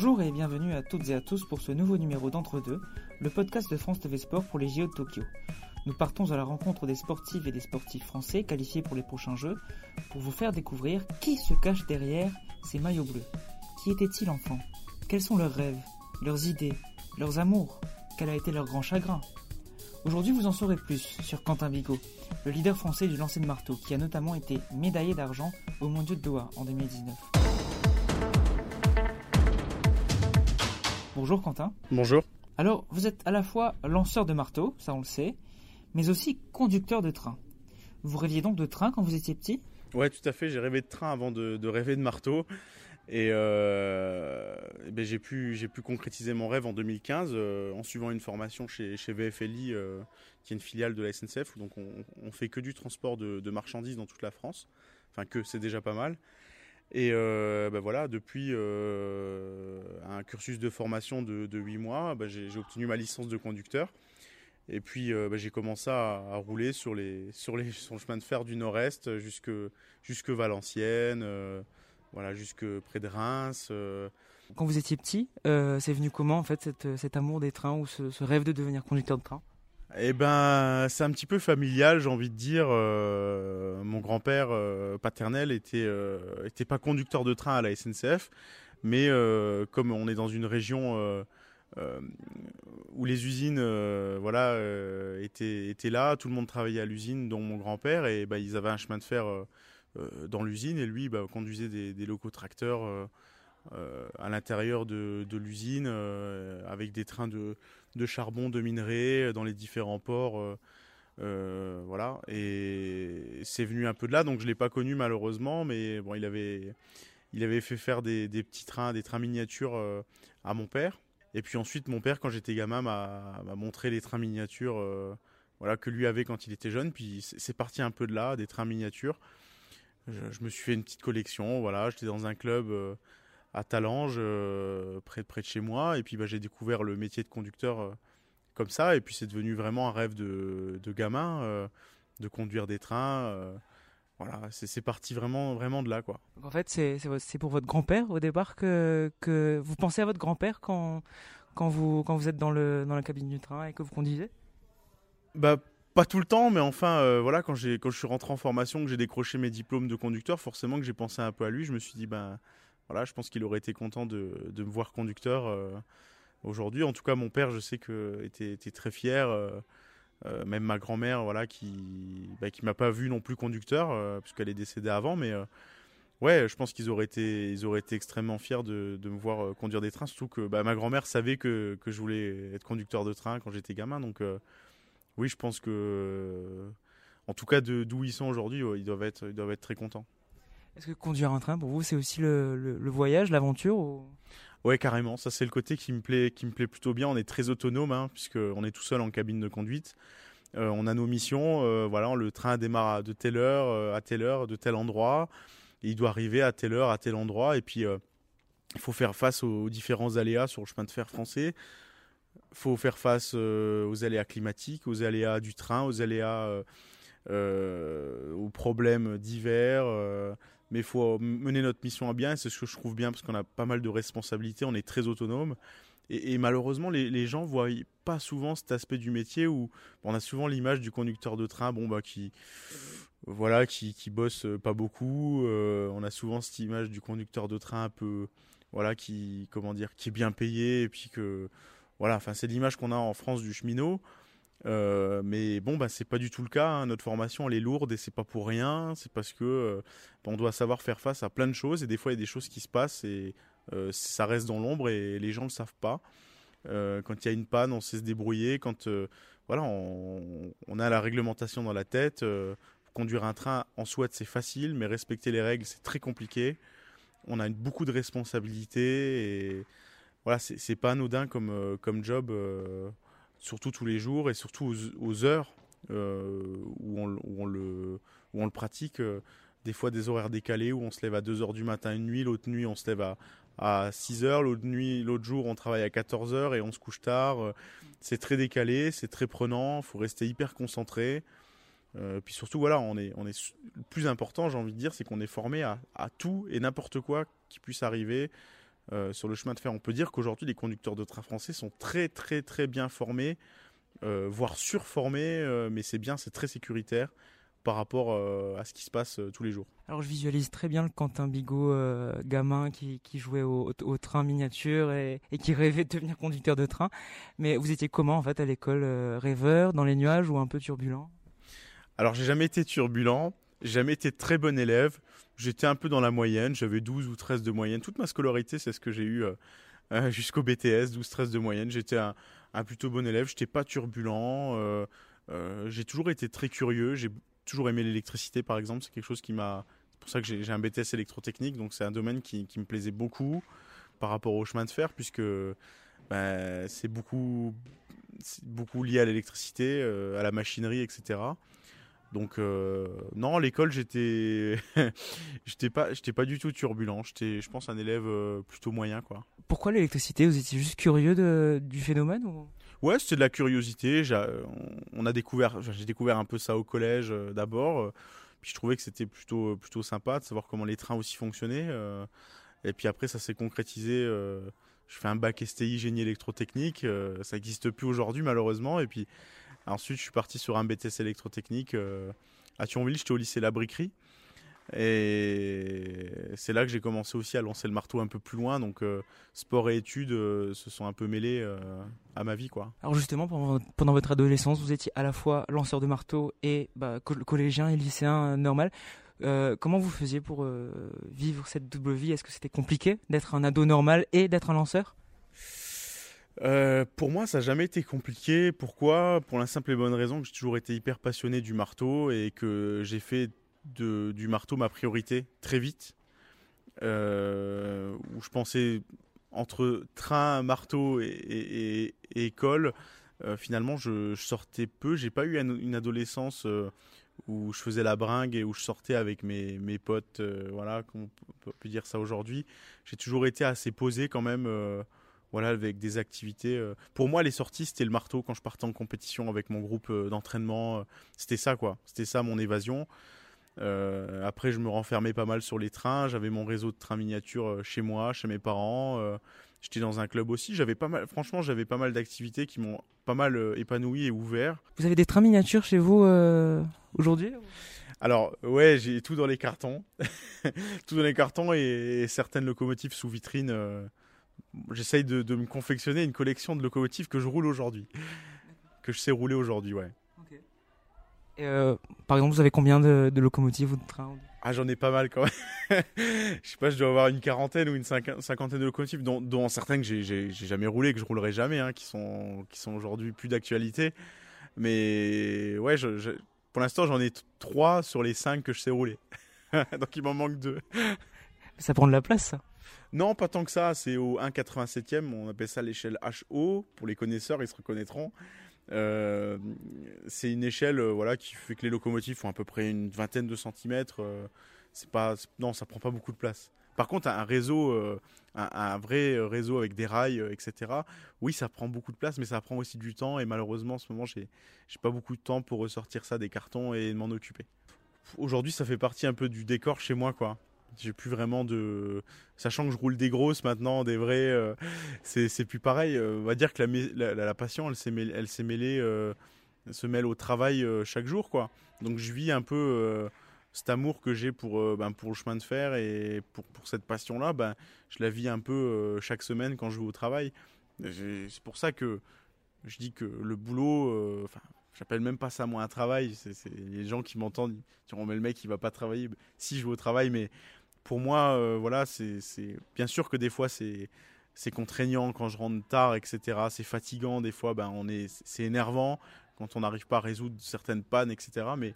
Bonjour et bienvenue à toutes et à tous pour ce nouveau numéro d'Entre-deux, le podcast de France TV Sport pour les JO de Tokyo. Nous partons à la rencontre des sportives et des sportifs français qualifiés pour les prochains Jeux pour vous faire découvrir qui se cache derrière ces maillots bleus. Qui étaient-ils enfants Quels sont leurs rêves, leurs idées, leurs amours? Quel a été leur grand chagrin? Aujourd'hui, vous en saurez plus sur Quentin Bigot, le leader français du lancer de marteau, qui a notamment été médaillé d'argent au Mondiaux de Doha en 2019. Bonjour Quentin. Bonjour. Alors, vous êtes à la fois lanceur de marteau, ça on le sait, mais aussi conducteur de train. Vous rêviez donc de train quand vous étiez petit? Ouais, tout à fait. J'ai rêvé de train avant de, rêver de marteau. Et, euh, ben j'ai pu, pu concrétiser mon rêve en 2015 euh, en suivant une formation chez, chez VFLI, euh, qui est une filiale de la SNCF, où donc on, on fait que du transport de, de, marchandises dans toute la France. Enfin que, c'est déjà pas mal. Et euh, ben voilà, depuis euh, un cursus de formation de, de 8 mois, ben j'ai obtenu ma licence de conducteur. Et puis ben j'ai commencé à, rouler sur, les, sur, les, sur le chemin de fer du nord-est jusque, jusque Valenciennes, euh, voilà, jusque près de Reims. Euh. Quand vous étiez petit, euh, c'est venu comment en fait cette, cet amour des trains ou ce rêve de devenir conducteur de train? Eh ben, c'est un petit peu familial, j'ai envie de dire. Euh, mon grand-père euh, paternel était, euh, était pas conducteur de train à la SNCF, mais comme on est dans une région où les usines, voilà, étaient, là, tout le monde travaillait à l'usine, dont mon grand-père, et bah, ils avaient un chemin de fer dans l'usine, et lui, bah, conduisait des locaux tracteurs. À l'intérieur de, l'usine avec des trains de, charbon, de minerais euh, dans les différents ports. Euh, euh, voilà, et c'est venu un peu de là, donc je l'ai pas connu malheureusement, mais bon, il avait, il avait fait faire des, petits trains, des trains miniatures euh, à mon père. Et puis ensuite, mon père, quand j'étais gamin, m'a montré les trains miniatures, euh, voilà, que lui avait quand il était jeune. Puis c'est parti un peu de là, des trains miniatures. Je, je, me suis fait une petite collection, voilà, j'étais dans un club euh, à Talange, euh, près, près de chez moi. Et puis bah, j'ai découvert le métier de conducteur euh, comme ça. Et puis c'est devenu vraiment un rêve de, de gamin, euh, de conduire des trains. voilà, c'est parti vraiment, vraiment de là. Quoi. Donc en fait, c'est pour votre grand-père au départ que, que vous pensez à votre grand-père quand, quand, vous, quand vous êtes dans, le, dans la cabine du train et que vous conduisez? Bah, pas tout le temps, mais enfin, euh, voilà, quand, quand je suis rentré en formation, que j'ai décroché mes diplômes de conducteur, forcément que j'ai pensé un peu à lui. Je me suis dit, ben, voilà, je pense qu'il aurait été content de, me voir conducteur euh, aujourd'hui. En tout cas, mon père, je sais que était, très fier. Euh, euh, même ma grand-mère, voilà, qui, bah, m'a pas vu non plus conducteur, puisqu'elle est décédée avant, mais ouais, je pense qu'ils auraient été, ils auraient été extrêmement fiers de, me voir conduire des trains, surtout que bah, ma grand-mère savait que, que je voulais être conducteur de train quand j'étais gamin, donc oui, je pense que, en tout cas, d'où ils sont aujourd'hui, ils ils doivent être très contents. Est-ce que conduire un train, pour vous, c'est aussi le, voyage, l'aventure ou... Ouais, carrément. Ça, c'est le côté qui me plaît, qui me plaît plutôt bien. On est très autonome, hein, puisqu'on est tout seul en cabine de conduite. Euh, on a nos missions. Euh, voilà, le train démarre de telle heure, euh, à telle heure, de tel endroit. Il doit arriver à telle heure, à tel endroit. Et puis, il faut faire face aux, aux, différents aléas sur le chemin de fer français. Il faut faire face aux aléas climatiques, aux aléas du train, aux aléas, aux problèmes divers mais il faut mener notre mission à bien et c'est ce que je trouve bien parce qu'on a pas mal de responsabilités, on est très autonome. Et, malheureusement les, les gens voient pas souvent cet aspect du métier où on a souvent l'image du conducteur de train bon bah qui voilà qui, qui bosse pas beaucoup. Euh, on a souvent cette image du conducteur de train un peu voilà qui comment dire qui est bien payé et puis que voilà enfin c'est l'image qu'on a en France du cheminot Euh, mais bon, bah, c'est pas du tout le cas. Hein. Notre formation, elle est lourde et c'est pas pour rien. C'est parce que euh, on doit savoir faire face à plein de choses et des fois, il y a des choses qui se passent et euh, ça reste dans l'ombre et les gens le savent pas. Quand il y a une panne, on sait se débrouiller. Quand voilà, on, a la réglementation dans la tête. Conduire un train en soi, c'est facile, mais respecter les règles, c'est très compliqué. On a beaucoup de responsabilités et voilà, c'est pas anodin comme job. Surtout tous les jours et surtout aux, heures euh, où, on, le, pratique. Euh, des fois des horaires décalés où on se lève à 2 heures du matin une nuit, l'autre nuit on se lève à, à 6 heures, l'autre nuit, l'autre jour on travaille à 14 heures et on se couche tard. C'est très décalé, c'est très prenant, faut rester hyper concentré. Euh, puis surtout, voilà, on est, on est le plus important, j'ai envie de dire, c'est qu'on est formé à tout et n'importe quoi qui puisse arriver. Sur le chemin de fer. On peut dire qu'aujourd'hui, les conducteurs de train français sont très, très, très bien formés, voire surformés, mais c'est bien, c'est très sécuritaire par rapport à ce qui se passe tous les jours. Alors je visualise très bien le Quentin Bigot gamin qui, jouait au, train miniature et, et, qui rêvait de devenir conducteur de train. Mais vous étiez comment en fait à l'école Rêveur, dans les nuages ou un peu turbulent? Alors j'ai jamais été turbulent, j'ai jamais été très bon élève. J'étais un peu dans la moyenne, j'avais 12 ou 13 de moyenne. Toute ma scolarité, c'est ce que j'ai eu euh, euh, jusqu'au BTS, 12-13 de moyenne. J'étais un, plutôt bon élève, j'étais pas turbulent. Euh, j'ai toujours été très curieux, j'ai toujours aimé l'électricité par exemple, c'est quelque chose qui m'a... C'est pour ça que j'ai un BTS électrotechnique, donc c'est un domaine qui, me plaisait beaucoup par rapport au chemin de fer, puisque ben, c'est beaucoup lié à l'électricité, à la machinerie, etc. Donc euh, non, l'école j'étais j'étais pas j'étais pas du tout turbulent. J'étais je pense un élève euh, plutôt moyen quoi. Pourquoi l'électricité? Vous étiez juste curieux de, du phénomène ou? Ouais, c'était de la curiosité. On a découvert j'ai découvert un peu ça au collège euh, d'abord. Puis je trouvais que c'était plutôt plutôt sympa de savoir comment les trains aussi fonctionnaient. et puis après ça s'est concrétisé. je fais un bac STI génie électrotechnique. ça n'existe plus aujourd'hui malheureusement. Et puis Ensuite, je suis parti sur un BTS électrotechnique euh, à Thionville. J'étais au lycée La Briquerie. Et c'est là que j'ai commencé aussi à lancer le marteau un peu plus loin. Donc, euh, sport et études euh, se sont un peu mêlés à ma vie. Quoi. Alors, justement, pendant, votre adolescence, vous étiez à la fois lanceur de marteau et bah, collégien et lycéen normal. comment vous faisiez pour vivre cette double vie? Est-ce que c'était compliqué d'être un ado normal et d'être un lanceur? Euh, pour moi, ça n'a jamais été compliqué. Pourquoi? Pour la simple et bonne raison que j'ai toujours été hyper passionné du marteau et que j'ai fait du marteau ma priorité très vite. Euh, où je pensais entre train, marteau et, école, euh, finalement, je, sortais peu. J'ai pas eu une adolescence où je faisais la bringue et où je sortais avec mes, potes. voilà, on peut dire ça aujourd'hui. J'ai toujours été assez posé quand même voilà, avec des activités. Euh. Pour moi, les sorties, c'était le marteau quand je partais en compétition avec mon groupe euh, d'entraînement. Euh. C'était ça, quoi. C'était ça mon évasion. après, je me renfermais pas mal sur les trains. J'avais mon réseau de trains miniatures chez moi, chez mes parents. J'étais dans un club aussi. J'avais pas mal, franchement, j'avais pas mal d'activités qui m'ont pas mal épanoui et ouvert. Vous avez des trains miniatures chez vous aujourd'hui alors ouais, j'ai tout dans les cartons, tout dans les cartons et, certaines locomotives sous vitrine j'essaye de, me confectionner une collection de locomotives que je roule aujourd'hui. Que je sais rouler aujourd'hui, ouais. Euh, par exemple, vous avez combien de, locomotives ou de trains Ah, j'en ai pas mal quand même. je sais pas, je dois avoir une quarantaine ou une cinquantaine de locomotives, dont, dont certaines que j'ai jamais roulé, que je roulerai jamais, hein, qui sont, qui sont aujourd'hui plus d'actualité. Mais ouais, je, pour l'instant, j'en ai trois sur les cinq que je sais rouler. Donc il m'en manque deux. Ça prend de la place, ça non, pas tant que ça. C'est au 1,87e. On appelle ça l'échelle HO. Pour les connaisseurs, ils se reconnaîtront. Euh, c'est une échelle euh, voilà, qui fait que les locomotives font à peu près une vingtaine de centimètres. Euh, c'est pas, non, ça prend pas beaucoup de place. Par contre, un réseau, un, vrai réseau avec des rails, etc. Oui, ça prend beaucoup de place, mais ça prend aussi du temps. Et malheureusement, en ce moment, j'ai, j'ai pas beaucoup de temps pour ressortir ça des cartons et m'en occuper. Aujourd'hui, ça fait partie un peu du décor chez moi, quoi. J'ai plus vraiment de. Sachant que je roule des grosses maintenant, des vraies. Euh, c'est plus pareil. Euh, on va dire que la, la, passion, elle s'est mêlée. Elle euh, se mêle au travail chaque jour, quoi. Donc je vis un peu cet amour que j'ai pour, ben, pour le chemin de fer et pour, pour cette passion-là, ben, je la vis un peu chaque semaine quand je vais au travail. C'est pour ça que je dis que le boulot, j'appelle même pas ça moi un travail. C'est les gens qui m'entendent, diront mais le mec il va pas travailler. Si je vais au travail, mais pour moi, euh, voilà, c'est bien sûr que des fois c'est c'est contraignant quand je rentre tard, etc. C'est fatigant des fois, ben on est, c'est énervant quand on n'arrive pas à résoudre certaines pannes, etc. Mais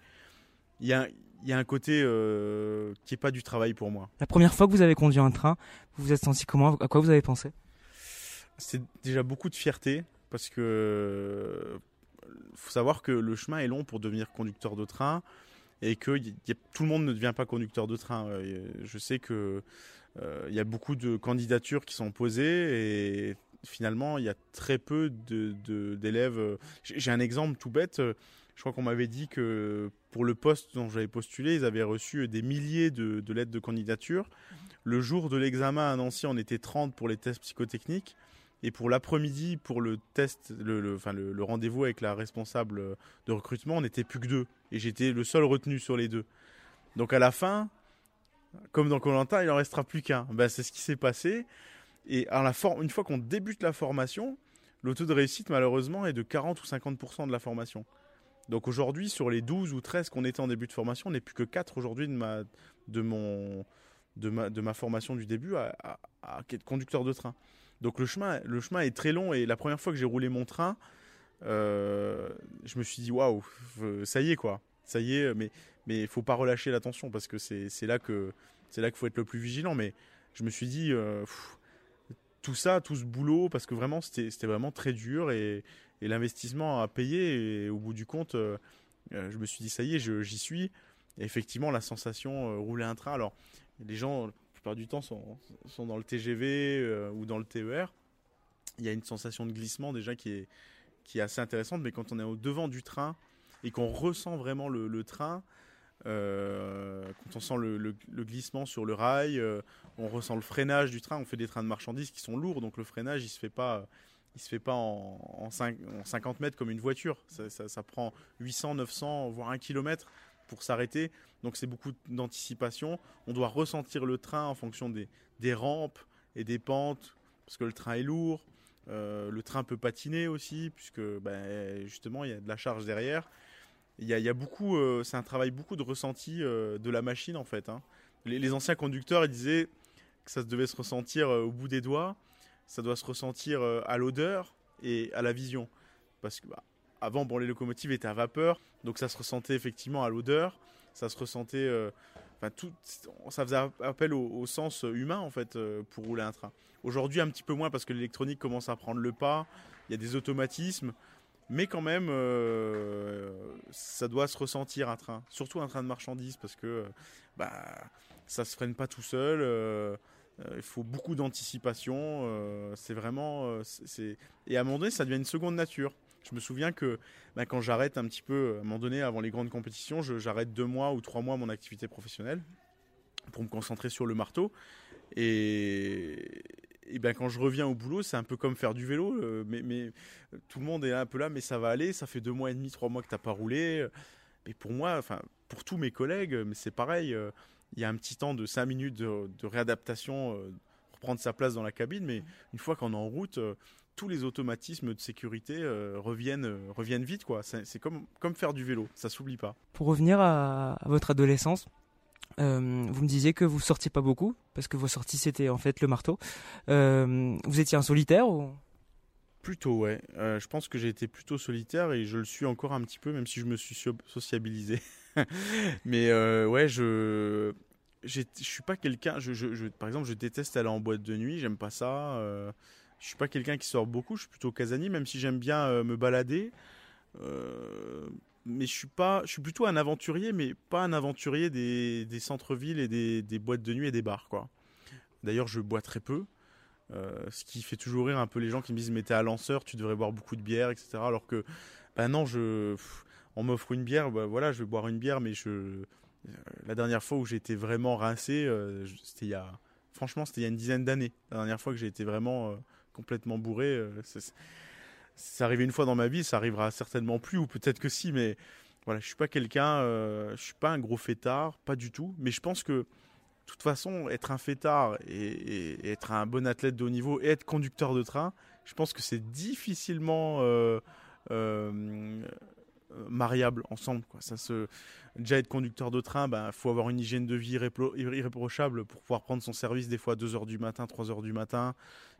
il y a, y a un côté euh, qui est pas du travail pour moi. La première fois que vous avez conduit un train, vous vous êtes senti comment? À quoi vous avez pensé? C'est déjà beaucoup de fierté parce que faut savoir que le chemin est long pour devenir conducteur de train et que tout le monde ne devient pas conducteur de train. Euh, je sais que euh, il y a beaucoup de candidatures qui sont posées et finalement il y a très peu d'élèves. De, J'ai un exemple tout bête. Je crois qu'on m'avait dit que pour le poste dont j'avais postulé, ils avaient reçu des milliers de, lettres de candidature. Le jour de l'examen à Nancy, on était 30 pour les tests psychotechniques. Et pour l'après-midi, pour le test, le, enfin, le, rendez-vous avec la responsable de recrutement, on n'était plus que deux. Et j'étais le seul retenu sur les deux. Donc à la fin, comme dans Colanta, il en restera plus qu'un. Ben, c'est ce qui s'est passé. Et à la une fois qu'on débute la formation, le taux de réussite, malheureusement, est de 40 ou 50% de la formation. Donc aujourd'hui, sur les 12 ou 13 qu'on était en début de formation, on n'est plus que 4 aujourd'hui de ma, de, mon, de, ma, de ma formation du début à, à, être conducteur de train. Donc le chemin, le chemin est très long et la première fois que j'ai roulé mon train, euh, je me suis dit waouh, ça y est quoi, ça y est, mais mais faut pas relâcher l'attention parce que c'est là que c'est là qu'il faut être le plus vigilant. Mais je me suis dit euh, tout ça, tout ce boulot, parce que vraiment c'était vraiment très dur et, et l'investissement à payer. Et au bout du compte, euh, euh, je me suis dit, ça y est, j'y suis. Et effectivement, la sensation, euh, rouler un train. Alors, les gens, plupart du temps, sont, sont dans le TGV ou dans le TER. Il y a une sensation de glissement déjà qui est, qui est assez intéressante. Mais quand on est au devant du train et qu'on ressent vraiment le, train, quand on sent le, glissement sur le rail, on ressent le freinage du train. On fait des trains de marchandises qui sont lourds, donc le freinage il se fait pas il se fait pas en, 50 mètres comme une voiture. Ça, prend 800, 900, voire 1 km pour s'arrêter. Donc c'est beaucoup d'anticipation. On doit ressentir le train en fonction des, rampes et des pentes, parce que le train est lourd. Euh, le train peut patiner aussi, puisque ben, justement il y a de la charge derrière. Il y a, beaucoup, euh, c'est un travail beaucoup de ressenti euh, de la machine en fait. Hein. Les, anciens conducteurs ils disaient que ça devait se ressentir au bout des doigts ça doit se ressentir à l'odeur et à la vision. Parce que bah, avant, bon, les locomotives étaient à vapeur, donc ça se ressentait effectivement à l'odeur, ça se ressentait, euh, enfin tout, ça faisait appel au, sens humain en fait euh, pour rouler un train. Aujourd'hui, un petit peu moins parce que l'électronique commence à prendre le pas, il y a des automatismes, mais quand même, ça doit se ressentir un train, surtout un train de marchandises parce que bah ça se freine pas tout seul. Euh, il faut beaucoup d'anticipation. Euh, c'est vraiment. Euh, c'est... Et à un moment donné, ça devient une seconde nature. Je me souviens que bah, quand j'arrête un petit peu, à un moment donné, avant les grandes compétitions, j'arrête deux mois ou trois mois mon activité professionnelle pour me concentrer sur le marteau. Et, ben quand je reviens au boulot, c'est un peu comme faire du vélo. mais, mais, tout le monde est un peu là, mais ça va aller. Ça fait deux mois et demi, trois mois que tu n'as pas roulé. Mais pour moi, enfin pour tous mes collègues, mais c'est pareil il y a un petit temps de 5 minutes de, réadaptation, euh, pour prendre sa place dans la cabine, mais une fois qu'on est en route, euh, tous les automatismes de sécurité euh, reviennent, reviennent vite. quoi. C'est comme, comme faire du vélo, ça s'oublie pas. Pour revenir à, votre adolescence, vous me disiez que vous sortiez pas beaucoup, parce que vos sorties c'était en fait le marteau. vous étiez un solitaire ou... Plutôt, ouais. je pense que j'ai été plutôt solitaire et je le suis encore un petit peu, même si je me suis sociabilisé. mais euh, ouais, je je suis pas quelqu'un. Je, je, par exemple, je déteste aller en boîte de nuit. J'aime pas ça. Euh, je suis pas quelqu'un qui sort beaucoup. Je suis plutôt casanier, même si j'aime bien euh, me balader. Euh, mais je suis pas. Je suis plutôt un aventurier, mais pas un aventurier des, centres-villes et des, boîtes de nuit et des bars, quoi. D'ailleurs, je bois très peu. ce qui fait toujours rire un peu les gens qui me disent mais t'es à lanceur, tu devrais boire beaucoup de bière, etc. Alors que, ben non, je, on m'offre une bière, bah, voilà, je vais boire une bière, mais je, euh, la dernière fois où j'ai été vraiment rincé, euh, c'était il y a, franchement, c'était il y a une dizaine d'années. La dernière fois que j'ai été vraiment euh, complètement bourré, c'est arrivé une fois dans ma vie, ça arrivera certainement plus, ou peut-être que si, mais voilà, je suis pas quelqu'un, je suis pas un gros fêtard, pas du tout, mais je pense que de toute façon, être un fêtard et, être un bon athlète de haut niveau et être conducteur de train, je pense que c'est difficilement euh, mariables ensemble. Quoi. Ça se... Déjà être conducteur de train, il bah, faut avoir une hygiène de vie irréprochable pour pouvoir prendre son service des fois à 2h du matin, 3h du matin,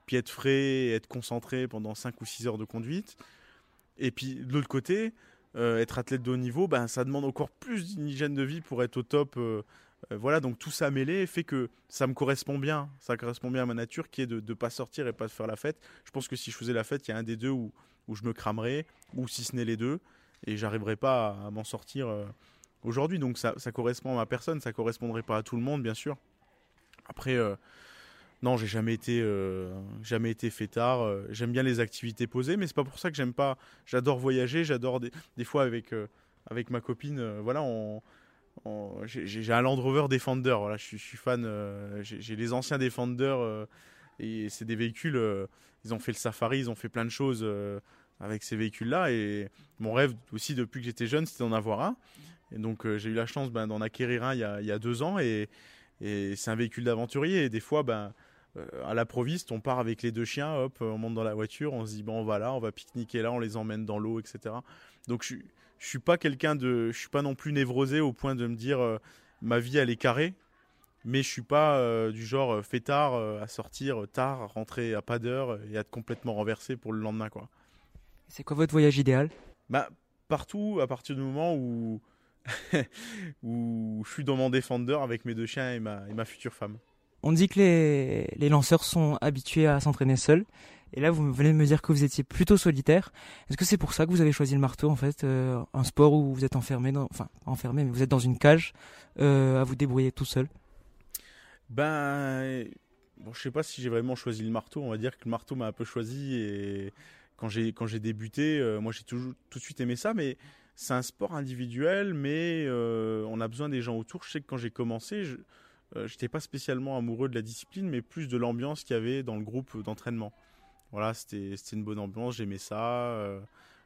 puis être frais être concentré pendant 5 ou 6 heures de conduite. Et puis de l'autre côté, euh, être athlète de haut niveau, ben, ça demande encore plus d'une hygiène de vie pour être au top. Euh, voilà, donc tout ça mêlé fait que ça me correspond bien. Ça correspond bien à ma nature qui est de ne pas sortir et pas de faire la fête. Je pense que si je faisais la fête, il y a un des deux où, où je me cramerais, ou si ce n'est les deux et j'arriverai pas à, m'en sortir euh, aujourd'hui. Donc ça, correspond à ma personne, ça correspondrait pas à tout le monde, bien sûr. Après, euh, non, j'ai jamais été, euh, jamais été fêtard. j'aime bien les activités posées, mais c'est pas pour ça que j'aime pas. J'adore voyager, j'adore des, fois avec avec ma copine, voilà, on, j'ai un Land Rover Defender. Voilà, je, suis, fan. j'ai les anciens Defender et c'est des véhicules. ils ont fait le safari, ils ont fait plein de choses avec ces véhicules-là. Et mon rêve aussi depuis que j'étais jeune, c'était d'en avoir un. Et donc j'ai eu la chance ben, d'en acquérir un il y, a, il y a deux ans. Et, et c'est un véhicule d'aventurier. Et des fois, ben, euh, à l'improviste, on part avec les deux chiens, hop, on monte dans la voiture, on se dit bon, on va là, on va pique-niquer là, on les emmène dans l'eau, etc. Donc je, je suis pas quelqu'un de, je suis pas non plus névrosé au point de me dire euh, ma vie elle est carrée, mais je suis pas euh, du genre fêtard à sortir tard, rentrer à pas d'heure et être complètement renversé pour le lendemain quoi. C'est quoi votre voyage idéal? Bah partout à partir du moment où où je suis dans mon Defender avec mes deux chiens et ma, et ma future femme. On dit que les, les lanceurs sont habitués à s'entraîner seuls. Et là, vous venez de me dire que vous étiez plutôt solitaire. Est-ce que c'est pour ça que vous avez choisi le marteau, en fait, euh, un sport où vous êtes enfermé, enfin enfermé, mais vous êtes dans une cage euh, à vous débrouiller tout seul? Ben, bon, je sais pas si j'ai vraiment choisi le marteau. On va dire que le marteau m'a un peu choisi. Et quand j'ai quand j'ai débuté, euh, moi j'ai toujours tout de suite aimé ça, mais c'est un sport individuel, mais on a besoin des gens autour. Je sais que quand j'ai commencé, je, euh, j'étais pas spécialement amoureux de la discipline, mais plus de l'ambiance qu'il y avait dans le groupe d'entraînement. Voilà, c'était une bonne ambiance, j'aimais ça. Euh,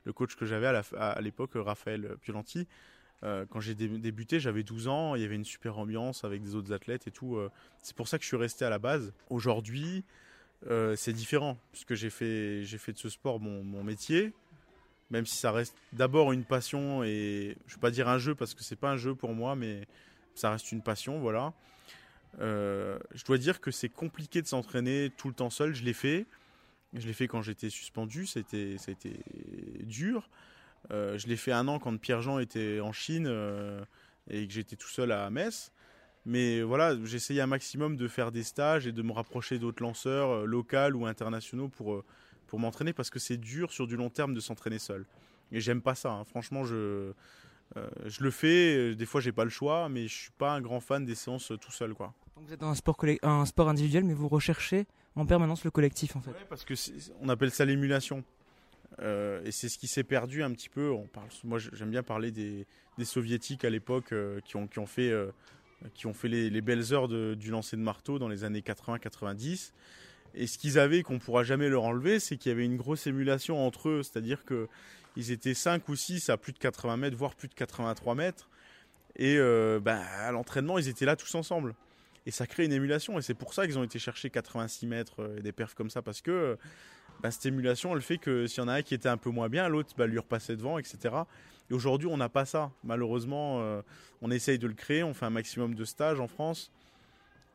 le coach que j'avais à l'époque, Raphaël Piolanti, euh, quand j'ai débuté, j'avais 12 ans, il y avait une super ambiance avec des autres athlètes et tout. c'est pour ça que je suis resté à la base. Aujourd'hui, c'est différent, puisque j'ai fait, fait de ce sport mon, mon, métier, même si ça reste d'abord une passion et je ne vais pas dire un jeu parce que c'est pas un jeu pour moi, mais ça reste une passion, voilà. Euh, je dois dire que c'est compliqué de s'entraîner tout le temps seul. Je l'ai fait. Je l'ai fait quand j'étais suspendu. Ça a dur. Euh, je l'ai fait un an quand Pierre-Jean était en Chine euh, et que j'étais tout seul à Metz. Mais voilà, j'essayais un maximum de faire des stages et de me rapprocher d'autres lanceurs locaux ou internationaux pour, pour m'entraîner parce que c'est dur sur du long terme de s'entraîner seul. Et j'aime pas ça. Hein. Franchement, je, je le fais. Des fois, j'ai pas le choix, mais je suis pas un grand fan des séances tout seul, quoi. Vous êtes dans un sport, un sport individuel, mais vous recherchez en permanence le collectif en fait. parce que on appelle ça l'émulation. Euh, et c'est ce qui s'est perdu un petit peu. Moi, j'aime bien parler des, soviétiques à l'époque euh, qui, ont, qui ont fait, euh, qui ont fait les, belles heures du lancer de marteau dans les années 80-90. Et ce qu'ils avaient, qu'on ne pourra jamais leur enlever, c'est qu'il y avait une grosse émulation entre eux. C'est-à-dire qu'ils étaient 5 ou 6 à plus de 80 mètres, voire plus de 83 mètres. Et ben, à l'entraînement, ils étaient là tous ensemble et ça crée une émulation. Et c'est pour ça qu'ils ont été chercher 86 mètres euh, et des perfs comme ça, parce que euh, bah, cette émulation, elle fait que s'il y en a un qui était un peu moins bien, l'autre bah, lui repassait devant, etc. Et aujourd'hui, on n'a pas ça. Malheureusement, euh, on essaye de le créer, on fait un maximum de stages en France,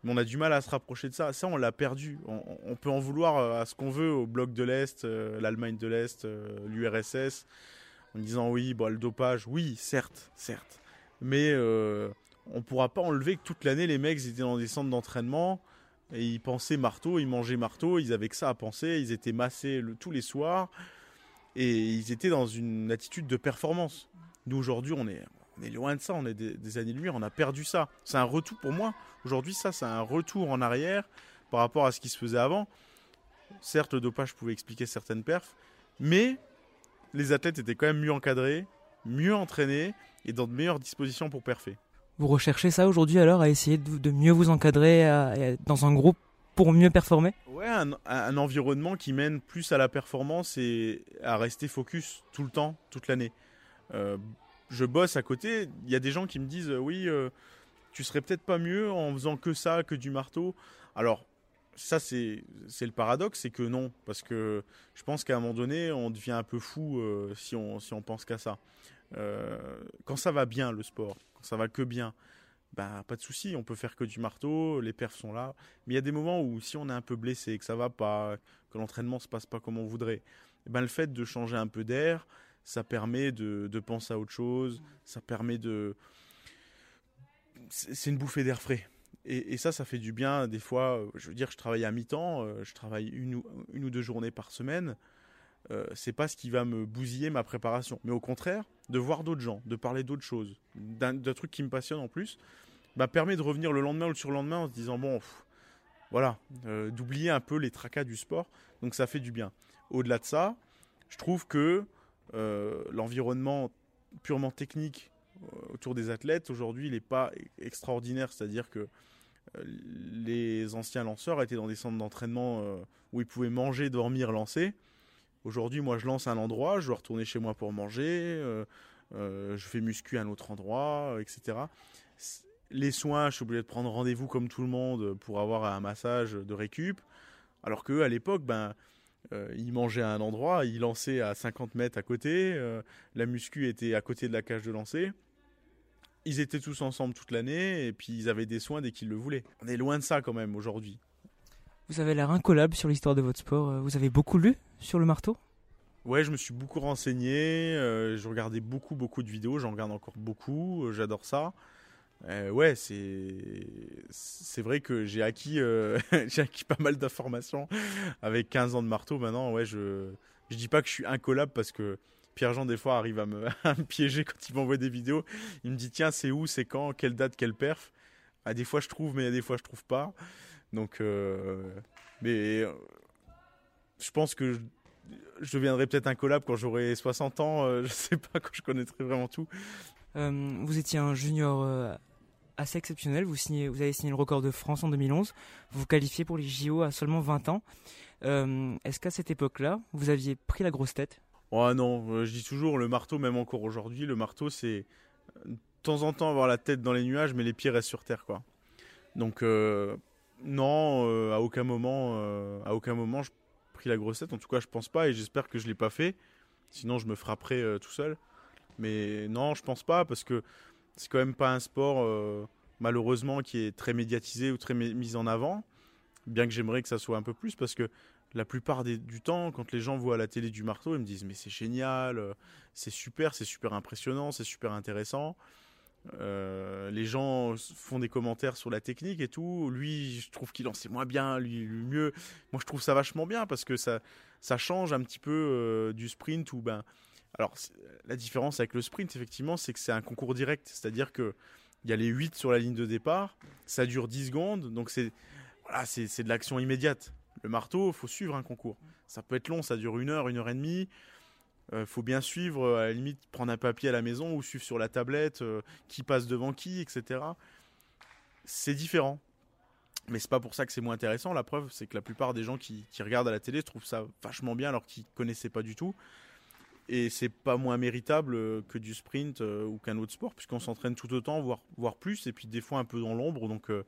mais on a du mal à se rapprocher de ça. Ça, on l'a perdu. On, peut en vouloir à ce qu'on veut au bloc de l'Est, l'Allemagne de l'Est, l'URSS, en disant oui, bon, le dopage, oui, certes, certes. Mais on pourra pas enlever que toute l'année les mecs étaient dans des centres d'entraînement et ils pensaient marteau, ils mangeaient marteau, ils avaient que ça à penser, ils étaient massés tous les soirs et ils étaient dans une attitude de performance. Nous aujourd'hui on est, loin de ça, on est des, années lumière, on a perdu ça. C'est un retour pour moi. Aujourd'hui ça c'est un retour en arrière par rapport à ce qui se faisait avant. Certes le dopage pouvait expliquer certaines perfs, mais les athlètes étaient quand même mieux encadrés, mieux entraînés et dans de meilleures dispositions pour perfer. Vous recherchez ça aujourd'hui alors, à essayer de, mieux vous encadrer dans un groupe pour mieux performer? Ouais, un, environnement qui mène plus à la performance et à rester focus tout le temps, toute l'année. Euh, je bosse à côté, il y a des gens qui me disent euh, oui, euh, tu serais peut-être pas mieux en faisant que ça, que du marteau. Alors, ça c'est le paradoxe, c'est que non, parce que je pense qu'à un moment donné, on devient un peu fou si, on, si on pense qu'à ça. quand ça va bien le sport, ça va que bien, bah pas de souci, on peut faire que du marteau, les perfs sont là. Mais il y a des moments où si on est un peu blessé, que ça va pas, que l'entraînement se passe pas comme on voudrait, eh ben le fait de changer un peu d'air, ça permet de, penser à autre chose, ça permet de, c'est une bouffée d'air frais. Et, ça, ça fait du bien. Des fois, je veux dire, je travaille à mi-temps, euh, je travaille une ou, une ou deux journées par semaine. Euh, c'est pas ce qui va me bousiller ma préparation. Mais au contraire, de voir d'autres gens, de parler d'autres choses, d'un truc qui me passionne en plus, bah, permet de revenir le lendemain ou le surlendemain en se disant bon, voilà, euh, d'oublier un peu les tracas du sport. Donc ça fait du bien. Au-delà de ça, je trouve que euh, l'environnement purement technique autour des athlètes, aujourd'hui, il n'est pas extraordinaire. C'est-à-dire que les anciens lanceurs étaient dans des centres d'entraînement où ils pouvaient manger, dormir, lancer. Aujourd'hui, moi, je lance à un endroit, je dois retourner chez moi pour manger, je fais muscu à un autre endroit, etc. Les soins, je suis obligé de prendre rendez-vous comme tout le monde pour avoir un massage de récup. Alors qu'à l'époque, ben, euh, il mangeait à un endroit, il lançait à 50 mètres à côté, euh, la muscu était à côté de la cage de lancer. Ils étaient tous ensemble toute l'année et puis ils avaient des soins dès qu'ils le voulaient. On est loin de ça quand même aujourd'hui. Vous avez l'air incollable sur l'histoire de votre sport. Euh, vous avez beaucoup lu sur le marteau? Ouais, je me suis beaucoup renseigné. je regardais beaucoup, beaucoup de vidéos. J'en regarde encore beaucoup. J'adore ça. Euh, ouais, c'est c'est vrai que j'ai acquis euh, j'ai acquis pas mal d'informations avec 15 ans de marteau. Maintenant, ouais, je je dis pas que je suis incollable parce que Pierre-Jean des fois arrive à me, piéger quand il m'envoie des vidéos. Il me dit tiens, c'est où, c'est quand, quelle date, quelle perf? Ah, des fois je trouve, mais des fois je trouve pas. Donc, euh, mais je pense que je, je deviendrai peut-être incollable quand j'aurai 60 ans. je sais pas quand je connaîtrai vraiment tout. vous étiez un junior assez exceptionnel. Vous, signez, vous avez signé le record de France en 2011. Vous vous qualifiez pour les JO à seulement 20 ans. Euh, est-ce qu'à cette époque-là, vous aviez pris la grosse tête? Oh non, euh, je dis toujours, le marteau, même encore aujourd'hui, le marteau, c'est de temps en temps avoir la tête dans les nuages, mais les pieds restent sur terre, quoi. Donc, euh, non, à aucun moment, à aucun moment, je pris la grosse tête. En tout cas, je pense pas, et j'espère que je l'ai pas fait. Sinon, je me frapperai tout seul. Mais non, je pense pas, parce que c'est quand même pas un sport euh, malheureusement qui est très médiatisé ou très mis en avant, bien que j'aimerais que ça soit un peu plus parce que la plupart du temps, quand les gens voient la télé du marteau, ils me disent mais c'est génial, euh, c'est super, c'est super impressionnant, c'est super intéressant. Euh, les gens font des commentaires sur la technique et tout. Lui, je trouve qu'il en sait moins bien, lui, mieux. Moi, je trouve ça vachement bien parce que ça, ça change un petit peu du sprint où ben alors, la différence avec le sprint, effectivement, c'est que c'est un concours direct. C'est-à-dire qu'il y a les 8 sur la ligne de départ, ça dure 10 secondes, donc c'est voilà, de l'action immédiate. Le marteau, il faut suivre un concours. Ça peut être long, ça dure une heure, une heure et demie. Euh, faut bien suivre, à la limite, prendre un papier à la maison ou suivre sur la tablette euh, qui passe devant qui, etc. C'est différent. Mais c'est pas pour ça que c'est moins intéressant. La preuve, c'est que la plupart des gens qui, regardent à la télé trouvent ça vachement bien alors qu'ils connaissaient pas du tout et c'est pas moins méritable euh, que du sprint euh, ou qu'un autre sport puisqu'on s'entraîne tout autant voire voire plus et puis des fois un peu dans l'ombre donc euh,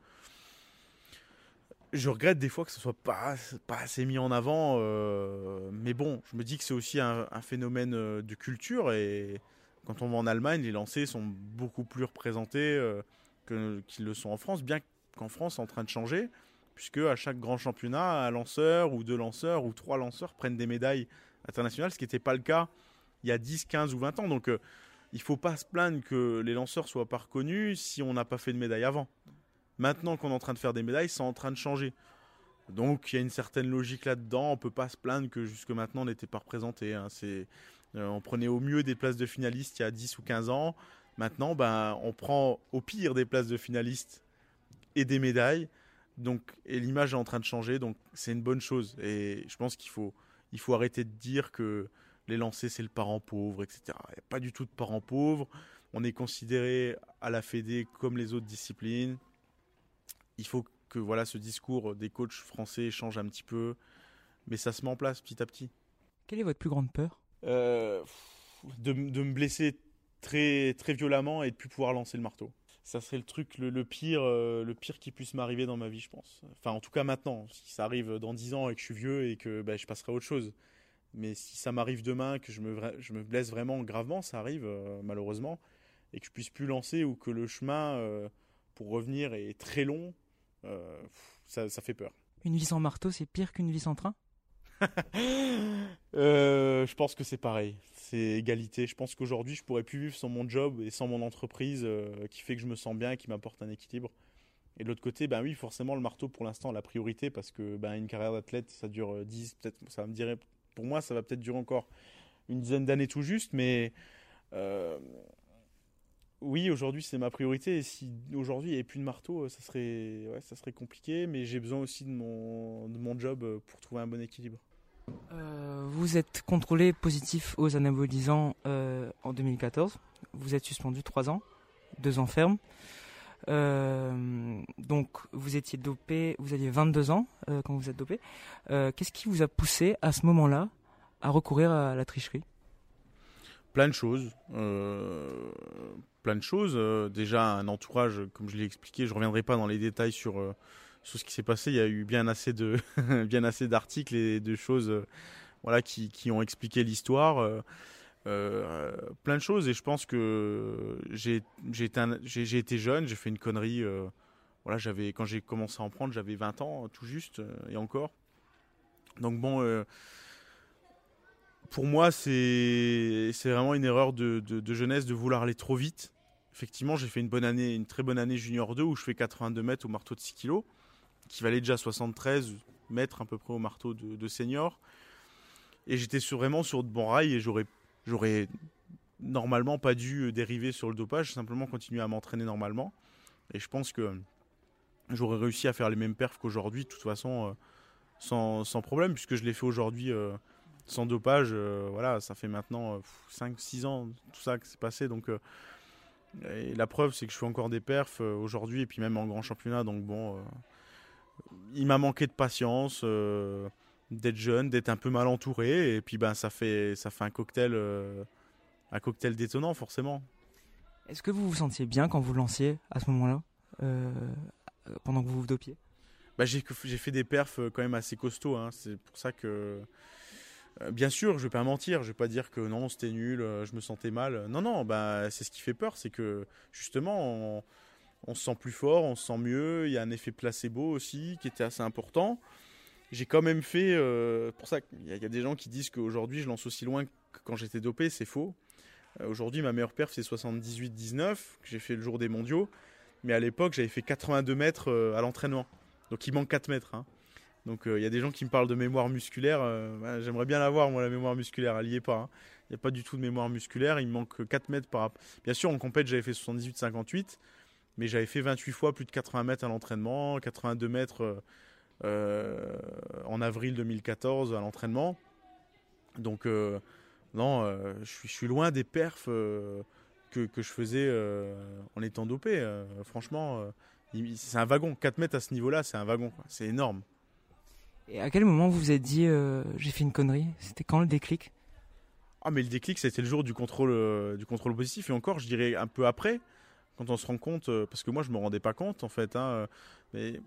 je regrette des fois que ce soit pas pas assez mis en avant mais bon je me dis que c'est aussi un, phénomène de culture et quand on va en Allemagne les lancers sont beaucoup plus représentés qu'ils le sont en France bien qu'en France en train de changer puisque à chaque grand championnat un lanceur ou deux lanceurs ou trois lanceurs prennent des médailles internationales ce qui n'était pas le cas il y a 10, 15 ou 20 ans. Donc euh, il ne faut pas se plaindre que les lanceurs soient pas reconnus si on n'a pas fait de médaille avant. Maintenant qu'on est en train de faire des médailles, c'est en train de changer. Donc il y a une certaine logique là-dedans. On peut pas se plaindre que jusque maintenant on n'était pas représenté. Hein. Euh, on prenait au mieux des places de finalistes il y a 10 ou 15 ans. Maintenant, ben, on prend au pire des places de finalistes et des médailles. Donc, et l'image est en train de changer. Donc c'est une bonne chose. Et je pense qu'il faut, il faut arrêter de dire que les lancers c'est le parent pauvre, etc. Il n'y a pas du tout de parent pauvre. On est considéré à la Fédé comme les autres disciplines. Il faut que voilà ce discours des coachs français change un petit peu, mais ça se met en place petit à petit. Quelle est votre plus grande peur? Euh, de, me blesser très très violemment et de plus pouvoir lancer le marteau. Ça serait le truc le, pire euh, le pire qui puisse m'arriver dans ma vie, je pense. Enfin, en tout cas maintenant. Si ça arrive dans 10 ans et que je suis vieux et que ben, je passerai à autre chose. Mais si ça m'arrive demain, que je me, je me blesse vraiment gravement, ça arrive euh, malheureusement, et que je puisse plus lancer ou que le chemin euh, pour revenir est très long, ça, ça, fait peur. Une vie sans marteau, c'est pire qu'une vie sans train? Je pense que c'est pareil. C'est égalité. Je pense qu'aujourd'hui, je pourrais plus vivre sans mon job et sans mon entreprise qui fait que je me sens bien et qui m'apporte un équilibre. Et de l'autre côté, ben oui, forcément, le marteau pour l'instant la priorité parce que ben, une carrière d'athlète, ça dure 10, peut-être, ça me dirait pour moi, ça va peut-être durer encore une dizaine d'années tout juste, mais euh, oui, aujourd'hui, c'est ma priorité. Et si aujourd'hui, il n'y avait plus de marteau, ça serait, ouais, ça serait compliqué, mais j'ai besoin aussi de mon, de mon job pour trouver un bon équilibre. vous êtes contrôlé positif aux anabolisants en 2014. Vous êtes suspendu 3 ans, 2 ans ferme. donc vous étiez dopé, vous aviez 22 ans quand vous êtes dopé. Qu'est-ce qui vous a poussé à ce moment-là à recourir à la tricherie? Plein de choses. Euh, plein de choses. Euh, déjà, un entourage, comme je l'ai expliqué, je ne reviendrai pas dans les détails sur, euh, sur ce qui s'est passé. Il y a eu bien assez, de bien assez d'articles et de choses voilà, qui, qui ont expliqué l'histoire. plein de choses. Et je pense que j'ai, j'ai, été, j'ai, été jeune, j'ai fait une connerie. voilà, j'avais, quand j'ai commencé à en prendre, j'avais 20 ans, tout juste, et encore. Donc bon pour moi, c'est vraiment une erreur de, jeunesse de vouloir aller trop vite. Effectivement, j'ai fait une très bonne année junior 2 où je fais 82 mètres au marteau de 6 kg, qui valait déjà 73 mètres à peu près au marteau de, senior. Et j'étais vraiment sur de bons rails et j'aurais normalement pas dû dériver sur le dopage, simplement continuer à m'entraîner normalement. Et je pense que j'aurais réussi à faire les mêmes perfs qu'aujourd'hui, de toute façon, euh, sans, sans, problème, puisque je l'ai fait aujourd'hui euh, sans dopage, euh, voilà, ça fait maintenant 5-6 euh, ans tout ça que c'est passé. Donc, euh, et la preuve, c'est que je fais encore des perfs aujourd'hui et puis même en grand championnat. Donc bon, il m'a manqué de patience, d'être jeune, d'être un peu mal entouré. Et puis ben, ça, fait, ça fait un cocktail, un cocktail détonnant forcément. Est-ce que vous vous sentiez bien quand vous lanciez à ce moment-là, pendant que vous vous dopiez? Bah, j'ai, fait des perfs quand même assez costauds. Hein. C'est pour ça que bien sûr, je vais pas mentir, je vais pas dire que non, c'était nul, euh, je me sentais mal. Non, non, bah, c'est ce qui fait peur, c'est que justement, on, se sent plus fort, on se sent mieux. Il y a un effet placebo aussi qui était assez important. J'ai quand même fait, euh, pour ça qu'il y, a des gens qui disent qu'aujourd'hui je lance aussi loin que quand j'étais dopé, c'est faux. Aujourd'hui, ma meilleure perf c'est 78-19 que j'ai fait le jour des mondiaux, mais à l'époque j'avais fait 82 mètres à l'entraînement, donc il manque 4 mètres. Hein. Donc il euh, y a des gens qui me parlent de mémoire musculaire. Euh, j'aimerais bien l'avoir, moi, la mémoire musculaire. Elle n'y pas. Hein. Il n'y a pas du tout de mémoire musculaire. Il me manque 4 mètres par Bien sûr, en compète, j'avais fait 78-58. Mais j'avais fait 28 fois plus de 80 mètres à l'entraînement, 82 mètres euh, en avril 2014 à l'entraînement. Donc, non, je, suis, loin des perfs que, je faisais en étant dopé. franchement, c'est un wagon. 4 mètres à ce niveau-là, c'est un wagon. C'est énorme. Et à quel moment vous vous êtes dit euh, j'ai fait une connerie? C'était quand le déclic? Ah mais le déclic c'était le jour du contrôle euh, du contrôle positif et encore je dirais un peu après quand on se rend compte euh, parce que moi je me rendais pas compte en fait hein, mais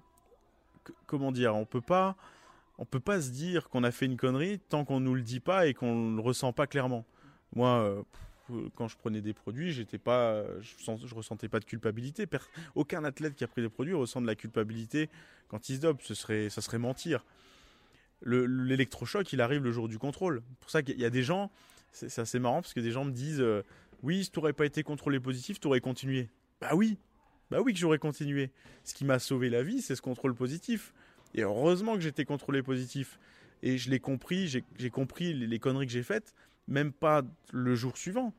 comment dire on peut pas on peut pas se dire qu'on a fait une connerie tant qu'on nous le dit pas et qu'on le ressent pas clairement. Moi quand je prenais des produits, j'étais pas, je, je, ressentais pas de culpabilité. Aucun athlète qui a pris des produits ressent de la culpabilité quand il se dope. Ce serait, ça serait mentir l'électrochoc, il arrive le jour du contrôle. pour ça qu'il y a des gens, c'est assez marrant parce que des gens me disent euh, Oui, si tu n'aurais pas été contrôlé positif, tu aurais continué. Bah oui, bah oui que j'aurais continué. Ce qui m'a sauvé la vie, c'est ce contrôle positif. Et heureusement que j'étais contrôlé positif. Et je l'ai compris, j'ai compris les, conneries que j'ai faites, même pas le jour suivant.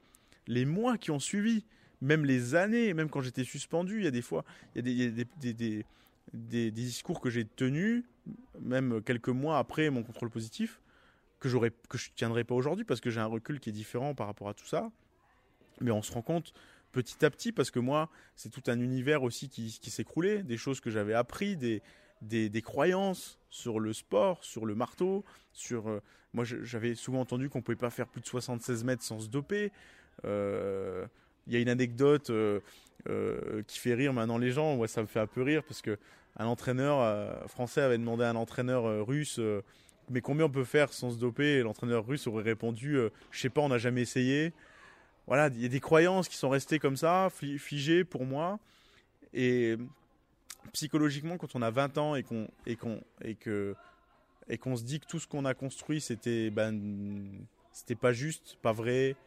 Les mois qui ont suivi, même les années, même quand j'étais suspendu, il y a des fois, il y a des discours que j'ai tenus même quelques mois après mon contrôle positif, que que je tiendrai pas aujourd'hui parce que j'ai un recul qui est différent par rapport à tout ça. Mais on se rend compte petit à petit parce que moi, c'est tout un univers aussi qui, s'écroulait, des choses que j'avais appris, des, des, des, croyances sur le sport, sur le marteau, sur euh, moi j'avais souvent entendu qu'on pouvait pas faire plus de 76 mètres sans se doper. Euh, il y a une anecdote euh, qui fait rire maintenant les gens, moi ça me fait un peu rire parce que un entraîneur euh, français avait demandé à un entraîneur euh, russe euh, mais combien on peut faire sans se doper? Et l'entraîneur russe aurait répondu Je sais pas, on n'a jamais essayé. Voilà, il y a des croyances qui sont restées comme ça, figées pour moi. Et psychologiquement, quand on a 20 ans et qu'on et qu'on et que et qu'on se dit que tout ce qu'on a construit c'était ben c'était pas juste, pas vrai.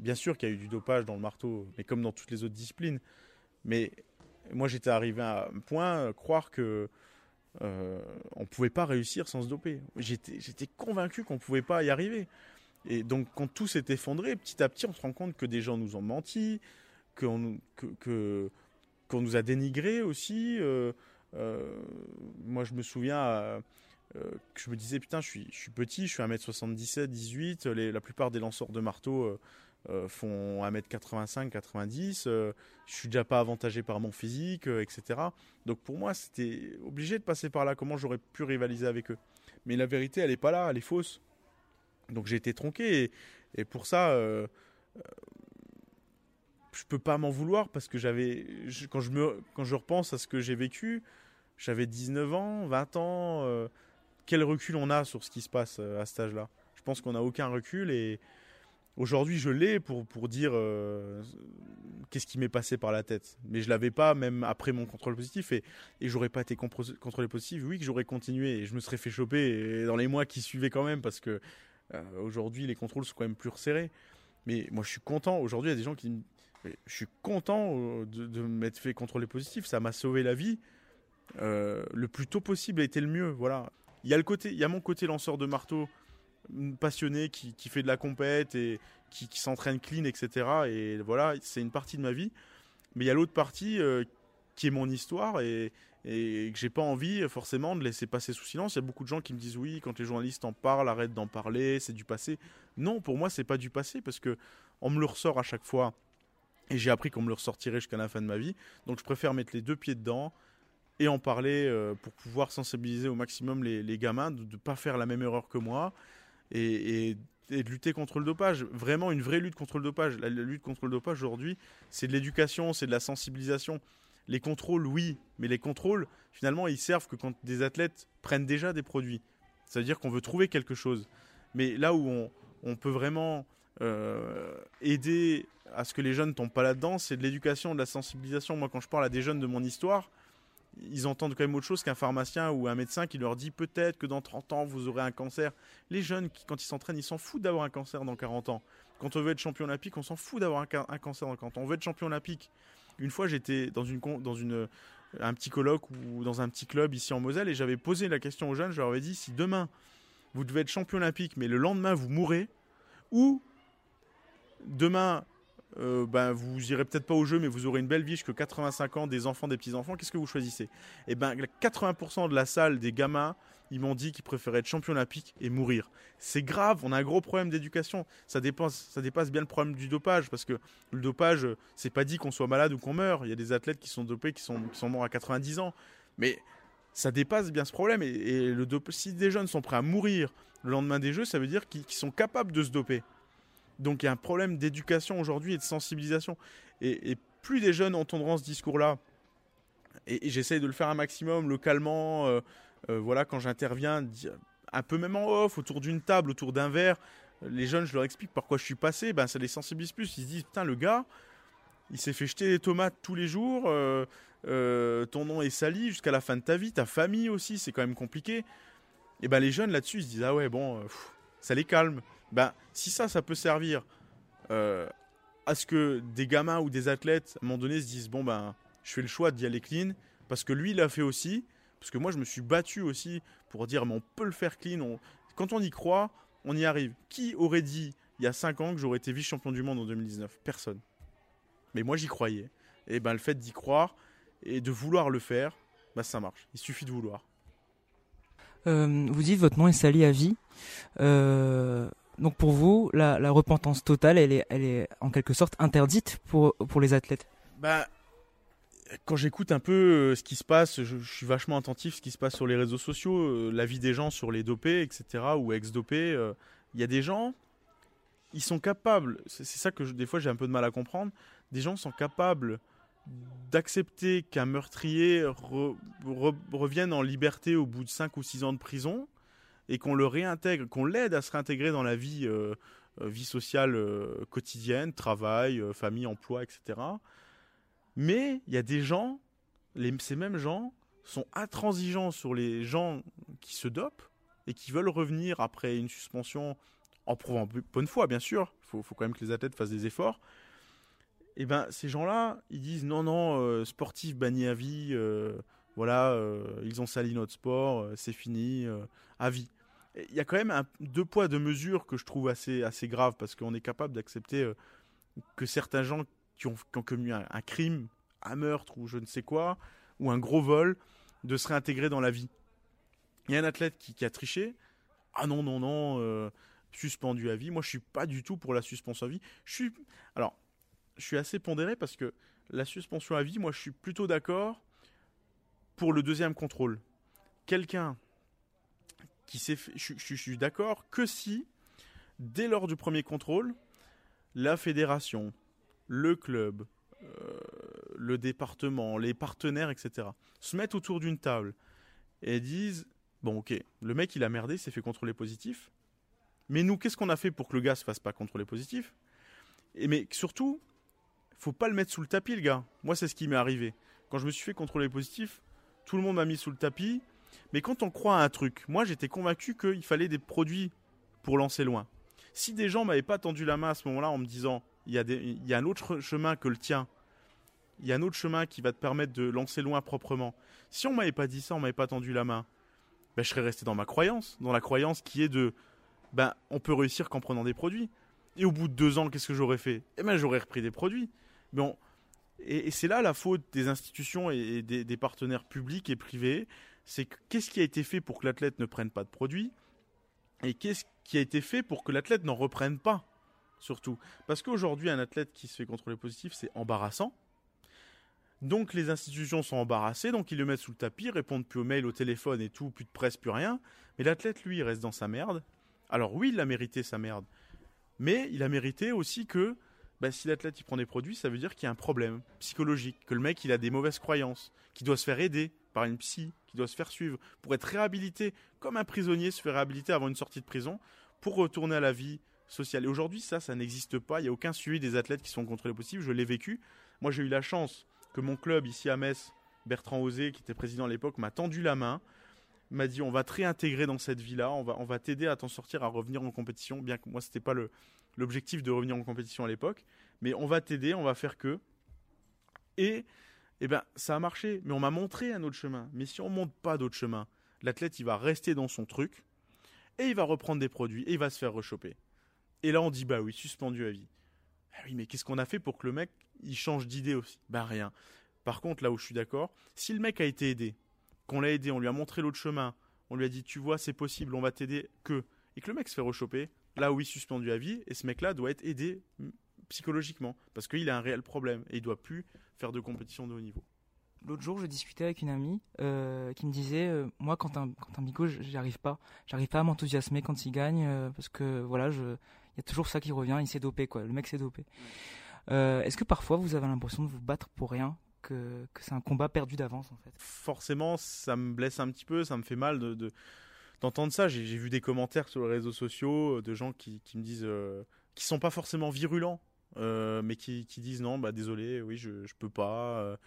Bien sûr qu'il y a eu du dopage dans le marteau, mais comme dans toutes les autres disciplines. Mais moi, j'étais arrivé à un point, euh, croire que euh, on pouvait pas réussir sans se doper. J'étais, convaincu qu'on pouvait pas y arriver. Et donc, quand tout s'est effondré, petit à petit, on se rend compte que des gens nous ont menti, qu'on, nous a dénigré aussi. Euh, euh, moi, je me souviens, que je me disais, putain, je suis, petit, je suis 1m77, 18, les, la plupart des lanceurs de marteau font 1m85, 90, je suis déjà pas avantagé par mon physique, etc. Donc pour moi, c'était obligé de passer par là, comment j'aurais pu rivaliser avec eux? Mais la vérité, elle est pas là, elle est fausse. Donc j'ai été tronqué et, pour ça, euh, euh, je peux pas m'en vouloir parce que j'avais, quand je repense à ce que j'ai vécu, j'avais 19 ans, 20 ans. Euh, quel recul on a sur ce qui se passe à cet âge-là Je pense qu'on n'a aucun recul et aujourd'hui je l'ai pour, pour dire qu'est-ce qui m'est passé par la tête. Mais je l'avais pas même après mon contrôle positif et, et j'aurais pas été contrôlé positif. Oui que j'aurais continué et je me serais fait choper dans les mois qui suivaient quand même parce que euh, aujourd'hui, les contrôles sont quand même plus resserrés. Mais moi, je suis content. Aujourd'hui, il y a des gens qui. Je suis content euh, de, m'être fait contrôler positif. Ça m'a sauvé la vie. Euh, le plus tôt possible a été le mieux. Voilà. Il y a le côté, il y a mon côté lanceur de marteau passionné qui, fait de la compète et qui, s'entraîne clean, etc. Et voilà, c'est une partie de ma vie. Mais il y a l'autre partie qui est mon histoire et, et que j'ai pas envie forcément de laisser passer sous silence. Il y a beaucoup de gens qui me disent oui, quand les journalistes en parlent, arrête d'en parler, c'est du passé. Non, pour moi, c'est pas du passé parce que on me le ressort à chaque fois et j'ai appris qu'on me le ressortirait jusqu'à la fin de ma vie. Donc je préfère mettre les deux pieds dedans et en parler euh, pour pouvoir sensibiliser au maximum les, gamins de ne pas faire la même erreur que moi et, de lutter contre le dopage. Vraiment une vraie lutte contre le dopage. la lutte contre le dopage aujourd'hui, c'est de l'éducation, c'est de la sensibilisation. Les contrôles, oui, mais les contrôles, finalement, ils servent que quand des athlètes prennent déjà des produits. C'est-à-dire qu'on veut trouver quelque chose. Mais là où on, peut vraiment euh, aider à ce que les jeunes ne tombent pas là-dedans, c'est de l'éducation, de la sensibilisation. Moi, quand je parle à des jeunes de mon histoire, ils entendent quand même autre chose qu'un pharmacien ou un médecin qui leur dit peut-être que dans 30 ans, vous aurez un cancer. Les jeunes, quand ils s'entraînent, ils s'en foutent d'avoir un cancer dans 40 ans. Quand on veut être champion olympique, on s'en fout d'avoir un, cancer dans 40 ans. On veut être champion olympique. Une fois, j'étais dans un petit colloque ou dans un petit club ici en Moselle et j'avais posé la question aux jeunes. Je leur avais dit si demain vous devez être champion olympique, mais le lendemain vous mourrez, ou demain euh, ben, vous irez peut-être pas au jeu, mais vous aurez une belle vie jusqu'à 85 ans, des enfants, des petits-enfants, qu'est-ce que vous choisissez? Et eh ben, 80% de la salle des gamins, ils m'ont dit qu'ils préféraient être champion olympique et mourir. C'est grave, on a un gros problème d'éducation. Ça dépasse, ça dépasse bien le problème du dopage, parce que le dopage, c'est pas dit qu'on soit malade ou qu'on meurt. Il y a des athlètes qui sont dopés, qui sont, qui sont morts à 90 ans. Mais ça dépasse bien ce problème. Et, si des jeunes sont prêts à mourir le lendemain des Jeux, ça veut dire qu'ils sont capables de se doper. Donc il y a un problème d'éducation aujourd'hui et de sensibilisation. Et, plus des jeunes entendront ce discours-là, et, j'essaye de le faire un maximum localement, euh, euh, voilà, quand j'interviens, un peu même en off, autour d'une table, autour d'un verre, les jeunes, je leur explique par quoi je suis passé, ben ça les sensibilise plus. Ils se disent, putain, le gars, il s'est fait jeter des tomates tous les jours, euh, ton nom est sali jusqu'à la fin de ta vie, ta famille aussi, c'est quand même compliqué. Et ben les jeunes là-dessus, ils se disent, ah ouais, bon, ça les calme ben, si ça, ça peut servir euh, à ce que des gamins ou des athlètes, à un moment donné, se disent bon, ben, je fais le choix d'y aller clean, parce que lui, il l'a fait aussi, parce que moi, je me suis battu aussi pour dire, mais on peut le faire clean. Quand on y croit, on y arrive. Qui aurait dit il y a 5 ans que j'aurais été vice-champion du monde en 2019 Personne. Mais moi, j'y croyais. Et ben, le fait d'y croire et de vouloir le faire, ben, ça marche. Il suffit de vouloir. Euh, vous dites votre nom est sali à vie. Euh, donc pour vous, la, repentance totale, elle est, elle est en quelque sorte interdite pour, pour les athlètes? Bah, Quand j'écoute un peu euh, ce qui se passe, je, suis vachement attentif à ce qui se passe sur les réseaux sociaux, euh, la vie des gens sur les dopés, etc., ou ex-dopés. Euh, il y a des gens, ils sont capables, c'est ça que des fois j'ai un peu de mal à comprendre, des gens sont capables d'accepter qu'un meurtrier revienne en liberté au bout de 5 ou 6 ans de prison et qu'on le réintègre, qu'on l'aide à se réintégrer dans la vie, euh, euh, vie sociale euh, quotidienne, travail, famille, emploi, etc. Mais il y a des gens, ces mêmes gens sont intransigeants sur les gens qui se dopent et qui veulent revenir après une suspension en prouvant bonne foi, bien sûr. Il faut, quand même que les athlètes fassent des efforts. Et ben ces gens-là, ils disent non, non, sportif banni à vie, voilà, ils ont sali notre sport, c'est fini, à vie il y a quand même un, deux poids, deux mesures que je trouve assez, assez grave parce qu'on est capable d'accepter euh, que certains gens qui ont, commis un, crime, un meurtre ou je ne sais quoi, ou un gros vol, de se réintégrer dans la vie. Il y a un athlète qui, a triché. Ah non, non, non, euh, suspendu à vie. Moi, je suis pas du tout pour la suspension à vie. Je suis. Alors, je suis assez pondéré parce que la suspension à vie, moi, je suis plutôt d'accord pour le deuxième contrôle. Quelqu'un qui s'est je suis d'accord que si, dès lors du premier contrôle, la fédération, le club, euh, le département, les partenaires, etc., se mettent autour d'une table et disent Bon, ok, le mec il a merdé, il s'est fait contrôler positif. Mais nous, qu'est-ce qu'on a fait pour que le gars se fasse pas contrôler positif? Et Mais surtout, faut pas le mettre sous le tapis, le gars. Moi, c'est ce qui m'est arrivé. Quand je me suis fait contrôler positif, tout le monde m'a mis sous le tapis. Mais quand on croit à un truc, moi j'étais convaincu qu'il fallait des produits pour lancer loin. Si des gens m'avaient pas tendu la main à ce moment-là en me disant il y, a un autre chemin que le tien, il y a un autre chemin qui va te permettre de lancer loin proprement. Si on m'avait pas dit ça, on m'avait pas tendu la main, ben, je serais resté dans ma croyance, dans la croyance qui est de ben on peut réussir qu'en prenant des produits. Et au bout de deux ans, qu'est-ce que j'aurais fait? Eh ben j'aurais repris des produits. Bon, et, c'est là la faute des institutions et des partenaires publics et privés. C'est qu'est-ce qui a été fait pour que l'athlète ne prenne pas de produits et qu'est-ce qui a été fait pour que l'athlète n'en reprenne pas surtout. Parce qu'aujourd'hui, un athlète qui se fait contrôler positif, c'est embarrassant. Donc les institutions sont embarrassées, donc ils le mettent sous le tapis, répondent plus aux mails, au téléphone et tout, plus de presse, plus rien. Mais l'athlète, lui, reste dans sa merde. Alors oui, il a mérité sa merde. Mais il a mérité aussi que bah, si l'athlète il prend des produits, ça veut dire qu'il y a un problème psychologique, que le mec il a des mauvaises croyances, qu'il doit se faire aider par une psy, qu'il doit se faire suivre pour être réhabilité, comme un prisonnier se fait réhabiliter avant une sortie de prison, pour retourner à la vie sociale. Et aujourd'hui, ça, ça n'existe pas. Il n'y a aucun suivi des athlètes qui sont contrôlés possibles. Je l'ai vécu. Moi, j'ai eu la chance que mon club ici à Metz, Bertrand Osé, qui était président à l'époque, m'a tendu la main, m'a dit on va te réintégrer dans cette vie-là, on va, on va t'aider à t'en sortir, à revenir en compétition, bien que moi, ce n'était pas l'objectif de revenir en compétition à l'époque, mais on va t'aider, on va faire que. Et eh ben, ça a marché, mais on m'a montré un autre chemin. Mais si on monte pas d'autre chemin, l'athlète, il va rester dans son truc, et il va reprendre des produits, et il va se faire rechoper. Et là, on dit, bah oui, suspendu à vie. Ah oui, mais qu'est-ce qu'on a fait pour que le mec, il change d'idée aussi? Bah rien. Par contre, là où je suis d'accord, si le mec a été aidé, qu'on l'a aidé, on lui a montré l'autre chemin, on lui a dit, tu vois, c'est possible, on va t'aider, que, et que le mec se fait rechoper, là oui, suspendu à vie, et ce mec-là doit être aidé psychologiquement, parce qu'il a un réel problème, et il doit plus faire de compétition de haut niveau. L'autre jour, je discutais avec une amie euh, qui me disait, euh, moi, quand un, quand un bigot, j'arrive pas, j'arrive pas à m'enthousiasmer quand il gagne, euh, parce que voilà, je, il y a toujours ça qui revient, il s'est dopé, quoi. Le mec s'est dopé. Est-ce que parfois vous avez l'impression de vous battre pour rien que, que c'est un combat perdu d'avance en fait? Forcément, ça me blesse un petit peu, ça me fait mal de, d'entendre ça. J'ai, vu des commentaires sur les réseaux sociaux de gens qui, qui me disent, euh, qui sont pas forcément virulents, mais qui, disent non, bah désolé, oui, je, je peux pas,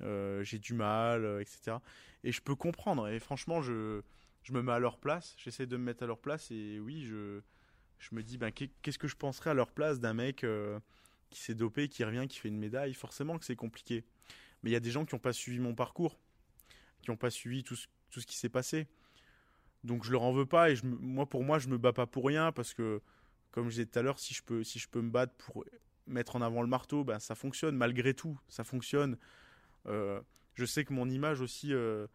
j'ai du mal, etc. Et je peux comprendre. Et franchement, je, je me mets à leur place, j'essaie de me mettre à leur place, et oui, je je me dis, ben, qu'est-ce que je penserais à leur place d'un mec euh, qui s'est dopé, qui revient, qui fait une médaille? Forcément que c'est compliqué. Mais il y a des gens qui n'ont pas suivi mon parcours, qui n'ont pas suivi tout ce, tout ce qui s'est passé. Donc je leur en veux pas et je, moi pour moi je me bats pas pour rien parce que comme je disais tout à l'heure si je peux si je peux me battre pour mettre en avant le marteau ben ça fonctionne malgré tout ça fonctionne euh, je sais que mon image aussi euh,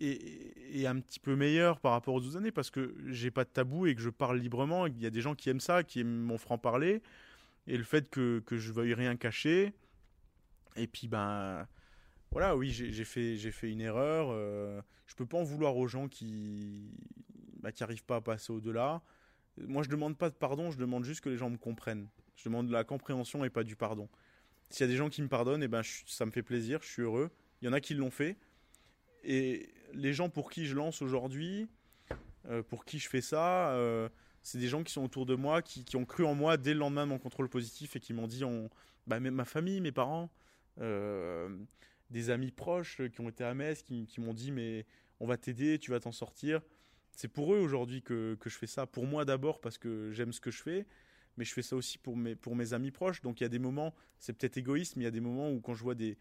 est, un petit peu meilleur par rapport aux autres années parce que j'ai pas de tabou et que je parle librement. Il y a des gens qui aiment ça, qui aiment mon franc-parler. Et le fait que, que je veuille rien cacher. Et puis, ben. Voilà, oui, j'ai fait, fait une erreur. Euh, je peux pas en vouloir aux gens qui bah, qui pas à passer au-delà. Moi, je demande pas de pardon, je demande juste que les gens me comprennent. Je demande de la compréhension et pas du pardon. S'il y a des gens qui me pardonnent, et eh ben, ça me fait plaisir, je suis heureux. Il y en a qui l'ont fait. Et les gens pour qui je lance aujourd'hui, euh, pour qui je fais ça, euh, c'est des gens qui sont autour de moi, qui, ont cru en moi dès le lendemain de mon contrôle positif et qui m'ont dit, on, bah, ma famille, mes parents, euh, des amis proches qui ont été à Metz, qui, m'ont dit, mais on va t'aider, tu vas t'en sortir. C'est pour eux aujourd'hui que, je fais ça. Pour moi d'abord parce que j'aime ce que je fais, mais je fais ça aussi pour mes, amis proches. Donc il y a des moments, c'est peut-être égoïste, mais il y a des moments où quand je vois des,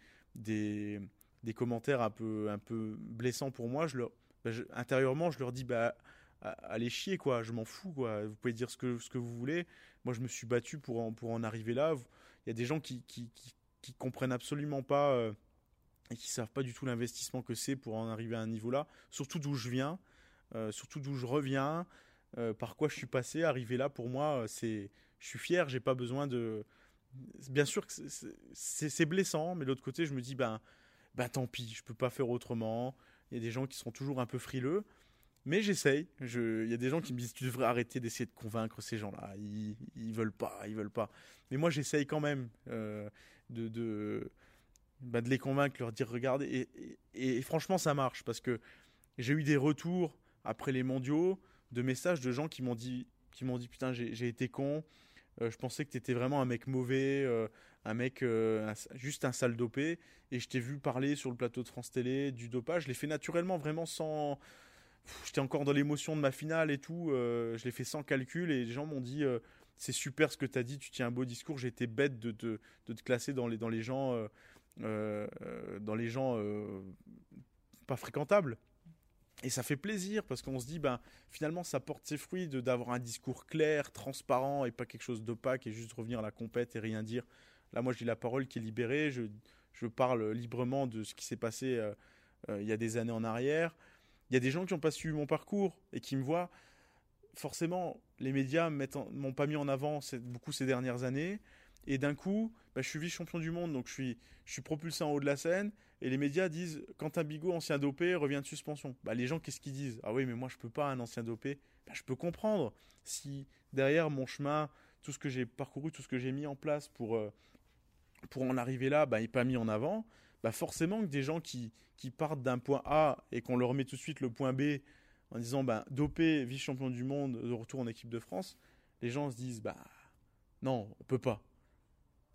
commentaires un peu, blessants pour moi, bah, intérieurement, je leur dis bah, allez chier, quoi, je m'en fous, quoi. Vous pouvez dire ce que, vous voulez. Moi, je me suis battu pour en, arriver là. Il y a des gens qui, qui, comprennent absolument pas euh, et qui savent pas du tout l'investissement que c'est pour en arriver à un niveau là, surtout d'où je viens, surtout d'où je reviens, par quoi je suis passé, arriver là pour moi, c'est, je suis fier, j'ai pas besoin de, bien sûr que c'est blessant, mais de l'autre côté, je me dis, ben, ben tant pis, je peux pas faire autrement. Il y a des gens qui seront toujours un peu frileux, mais j'essaye. Il y a des gens qui me disent, tu devrais arrêter d'essayer de convaincre ces gens-là. Ils, ils veulent pas, ils veulent pas. Mais moi, j'essaye quand même euh, de, de, ben, de, les convaincre, leur dire, regardez. Et franchement, ça marche parce que j'ai eu des retours après les mondiaux de messages de gens qui m'ont dit, qui m'ont dit, putain, j'ai été con euh, je pensais que tu étais vraiment un mec mauvais, euh, un mec euh, juste un sale dopé. Et je t'ai vu parler sur le plateau de France Télé du dopage. Je l'ai fait naturellement, vraiment sans. J'étais encore dans l'émotion de ma finale et tout. je l'ai fait sans calcul et les gens m'ont dit c'est super ce que tu as dit, tu tiens un beau discours. Été bête de, de, de, te classer dans les, dans les gens, dans les gens pas fréquentables. Et ça fait plaisir parce qu'on se dit, ben, finalement, ça porte ses fruits d'avoir un discours clair, transparent et pas quelque chose d'opaque et juste revenir à la compète et rien dire. Là, moi, j'ai la parole qui est libérée. Je, je parle librement de ce qui s'est passé euh, euh, il y a des années en arrière. Il y a des gens qui n'ont pas suivi mon parcours et qui me voient. Forcément, les médias m'ont pas mis en avant beaucoup ces dernières années. Et d'un coup, bah, je suis vice-champion du monde, donc je suis, propulsé en haut de la scène. Et les médias disent Quentin Bigot, ancien dopé, revient de suspension. Bah, les gens, qu'est-ce qu'ils disent? Ah oui, mais moi, je peux pas, un ancien dopé. Bah, je peux comprendre. Si derrière mon chemin, tout ce que j'ai parcouru, tout ce que j'ai mis en place pour, euh, pour en arriver là, bah, n'est pas mis en avant, bah, forcément que des gens qui, qui partent d'un point A et qu'on leur met tout de suite le point B en disant bah, dopé, vice-champion du monde, de retour en équipe de France, les gens se disent bah non, on peut pas.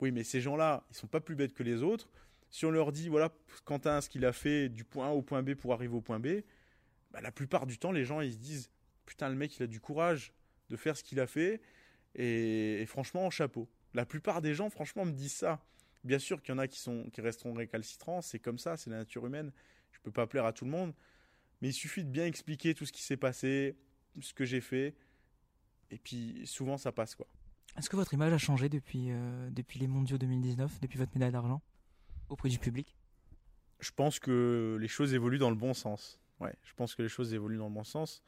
Oui, mais ces gens-là, ils sont pas plus bêtes que les autres. Si on leur dit, voilà, Quentin, ce qu'il a fait du point A au point B pour arriver au point B, bah, la plupart du temps, les gens, ils se disent, putain, le mec, il a du courage de faire ce qu'il a fait. Et, franchement, chapeau. La plupart des gens, franchement, me disent ça. Bien sûr qu'il y en a qui, sont, qui resteront récalcitrants, c'est comme ça, c'est la nature humaine. Je ne peux pas plaire à tout le monde. Mais il suffit de bien expliquer tout ce qui s'est passé, ce que j'ai fait. Et puis, souvent, ça passe, quoi. Est-ce que votre image a changé depuis, euh, les mondiaux 2019, depuis votre médaille d'argent, auprès du public? Je pense que les choses évoluent dans le bon sens. Ouais, je pense que les choses évoluent dans le bon sens.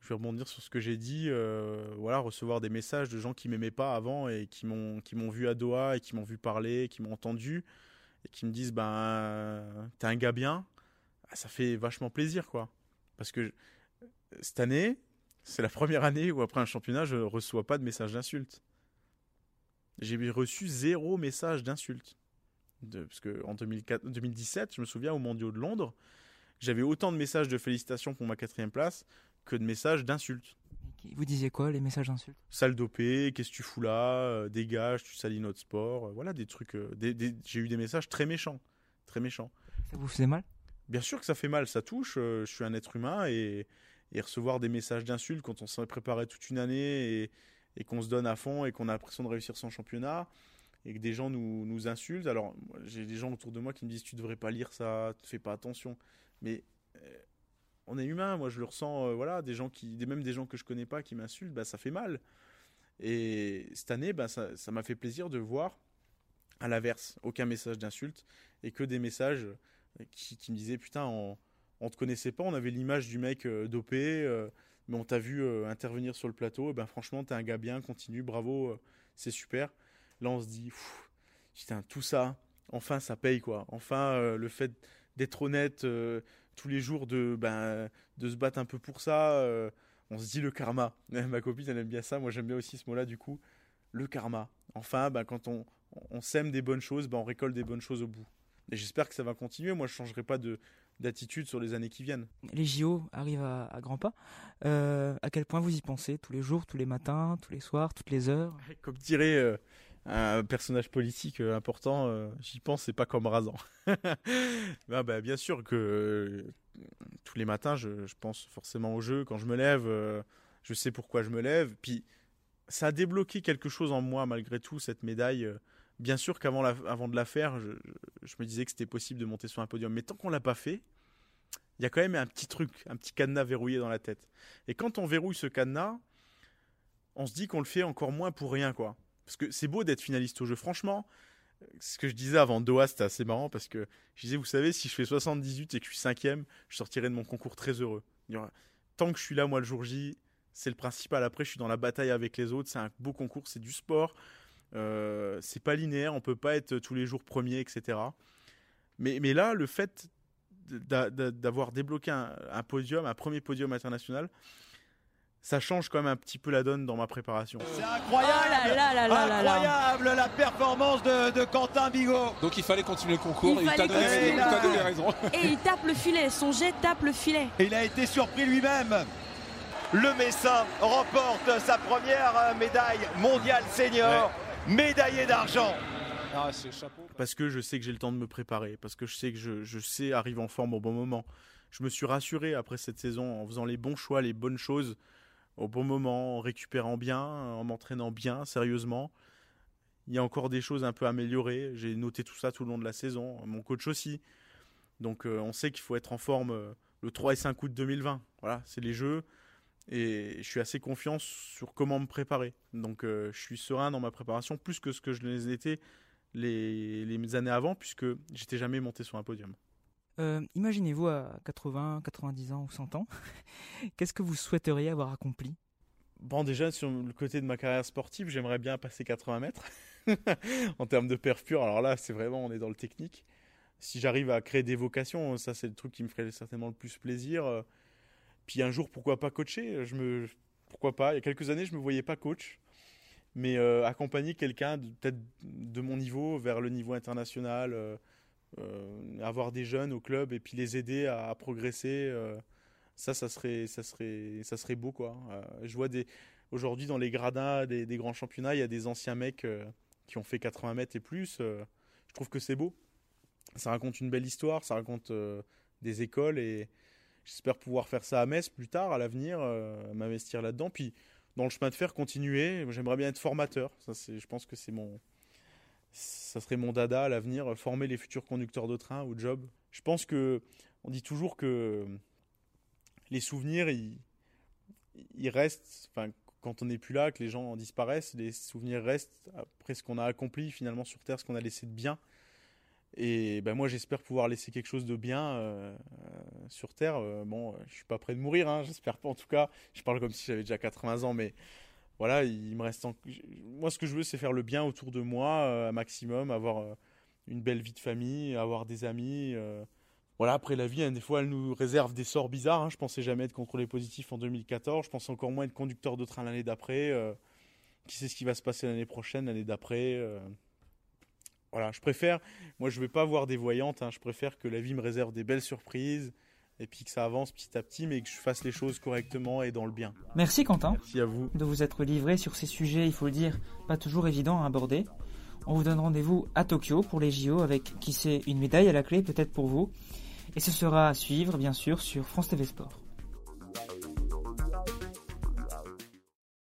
Je vais rebondir sur ce que j'ai dit. Euh, voilà, recevoir des messages de gens qui m'aimaient pas avant et qui m'ont vu à Doha et qui m'ont vu parler, qui m'ont entendu et qui me disent ben t'es un gars bien. Ah, ça fait vachement plaisir quoi. Parce que cette année, c'est la première année où après un championnat, je reçois pas de messages d'insultes j'ai reçu zéro message d'insulte. parce que en 2017, je me souviens au Mondiaux de Londres, j'avais autant de messages de félicitations pour ma quatrième place que de messages d'insultes. Vous disiez quoi, les messages d'insultes? Sale dopé, qu'est-ce que tu fous là? Euh, Dégage, tu salis notre sport. Euh, voilà, des trucs. Euh, j'ai eu des messages très méchants. Très méchants. Ça vous faisait mal? Bien sûr que ça fait mal, ça touche. je suis un être humain et, et recevoir des messages d'insultes quand on s'est préparé toute une année et, et qu'on se donne à fond et qu'on a l'impression de réussir son championnat et que des gens nous, insultent. Alors, j'ai des gens autour de moi qui me disent Tu devrais pas lire ça, fais pas attention. Mais euh, on est humain, moi je le ressens, euh, voilà, des gens qui, même des gens que je connais pas qui m'insultent, bah, ça fait mal. Et cette année, bah, ça m'a fait plaisir de voir, à l'inverse, aucun message d'insulte et que des messages qui, qui me disaient Putain, on, on te connaissait pas, on avait l'image du mec euh, dopé mais on t'a vu euh, intervenir sur le plateau, et ben franchement, t'es un gars bien, continue, bravo, euh, c'est super. Là, on se dit, putain, tout ça, enfin, ça paye, quoi. Enfin, euh, le fait d'être honnête tous les jours, de, ben, de se battre un peu pour ça, on se dit le karma. Ma copine, elle aime bien ça, moi j'aime bien aussi ce mot-là, du coup, le karma. Enfin, ben, quand on, on sème des bonnes choses, ben, on récolte des bonnes choses au bout. Et j'espère que ça va continuer. Moi, je ne changerai pas de, d'attitude sur les années qui viennent. Les JO arrivent à, grands pas. Euh, à quel point vous y pensez tous les jours, tous les matins, tous les soirs, toutes les heures? Comme dirait euh, un personnage politique euh, important, j'y pense, c'est pas comme rasant. bah, bah, bien sûr que tous les matins, je, je, pense forcément au jeu. Quand je me lève, je sais pourquoi je me lève. Puis ça a débloqué quelque chose en moi malgré tout, cette médaille bien sûr qu'avant avant de la faire, je, me disais que c'était possible de monter sur un podium. Mais tant qu'on l'a pas fait, il y a quand même un petit truc, un petit cadenas verrouillé dans la tête. Et quand on verrouille ce cadenas, on se dit qu'on le fait encore moins pour rien, quoi. Parce que c'est beau d'être finaliste au jeu. Franchement, ce que je disais avant Doha, c'était assez marrant parce que je disais, vous savez, si je fais 78 et que je suis cinquième, je sortirai de mon concours très heureux. Tant que je suis là, moi, le jour J, c'est le principal. Après, je suis dans la bataille avec les autres. C'est un beau concours, c'est du sport. Euh, c'est pas linéaire, on peut pas être tous les jours premier, etc. Mais, mais là, le fait d'avoir débloqué un, podium, un premier podium international, ça change quand même un petit peu la donne dans ma préparation. C'est incroyable, oh incroyable la performance de, Quentin Bigot. Donc il fallait continuer le concours et il t'a donné, raison. Et il tape le filet, son jet tape le filet. il a été surpris lui-même. Le Messin remporte sa première euh, médaille mondiale senior, médaillé d'argent. Ah, parce que je sais que j'ai le temps de me préparer, parce que je sais que je, sais arriver en forme au bon moment. Je me suis rassuré après cette saison en faisant les bons choix, les bonnes choses au bon moment, en récupérant bien, en m'entraînant bien, sérieusement. Il y a encore des choses un peu améliorées. J'ai noté tout ça tout le long de la saison. Mon coach aussi. Donc euh, on sait qu'il faut être en forme euh, le 3 et 5 août 2020. Voilà, c'est les jeux. Et je suis assez confiant sur comment me préparer. Donc euh, je suis serein dans ma préparation, plus que ce que je les étais les, les années avant, puisque j'étais jamais monté sur un podium. Euh, imaginez-vous à 80, 90 ans ou 100 ans, qu'est-ce que vous souhaiteriez avoir accompli? Bon, déjà, sur le côté de ma carrière sportive, j'aimerais bien passer 80 mètres en termes de perf. Alors là, c'est vraiment, on est dans le technique. Si j'arrive à créer des vocations, ça, c'est le truc qui me ferait certainement le plus plaisir. Puis un jour, pourquoi pas coacher? Je me... Pourquoi pas? Il y a quelques années, je ne me voyais pas coach. Mais euh, accompagner quelqu'un peut-être de mon niveau vers le niveau international, euh, euh, avoir des jeunes au club et puis les aider à, progresser. Ça, ça serait, ça serait, ça serait beau quoi. Je vois des aujourd'hui dans les gradins des, grands championnats, il y a des anciens mecs qui ont fait 80 mètres et plus. je trouve que c'est beau. Ça raconte une belle histoire, ça raconte des écoles et j'espère pouvoir faire ça à Metz plus tard, à l'avenir, m'investir là-dedans. Puis dans le chemin de fer, continuer. J'aimerais bien être formateur. Ça, c'est, je pense que c'est mon, ça serait mon dada à l'avenir, former les futurs conducteurs de train au job. Je pense que on dit toujours que les souvenirs, ils, restent. Enfin, quand on n'est plus là, que les gens disparaissent, les souvenirs restent après ce qu'on a accompli finalement sur Terre, ce qu'on a laissé de bien. Et ben moi, j'espère pouvoir laisser quelque chose de bien euh, sur Terre. Euh, bon, je suis pas prêt de mourir, hein, j'espère pas en tout cas. Je parle comme si j'avais déjà 80 ans, mais voilà, il me reste. Moi, ce que je veux, c'est faire le bien autour de moi, euh, un maximum, avoir euh, une belle vie de famille, avoir des amis. Euh. Voilà, après la vie, hein, des fois, elle nous réserve des sorts bizarres. Hein. Je pensais jamais être contrôlé positif en 2014. Je pensais encore moins être conducteur de train l'année d'après. qui sait ce qui va se passer l'année prochaine, l'année d'après Voilà, je préfère. Moi, je ne vais pas voir des voyantes. Hein. je préfère que la vie me réserve des belles surprises et puis que ça avance petit à petit, mais que je fasse les choses correctement et dans le bien. Merci Quentin. Merci à vous. De vous être livré sur ces sujets, il faut le dire, pas toujours évidents à aborder. On vous donne rendez-vous à Tokyo pour les JO avec, qui sait, une médaille à la clé peut-être pour vous. Et ce sera à suivre, bien sûr, sur France TV Sport.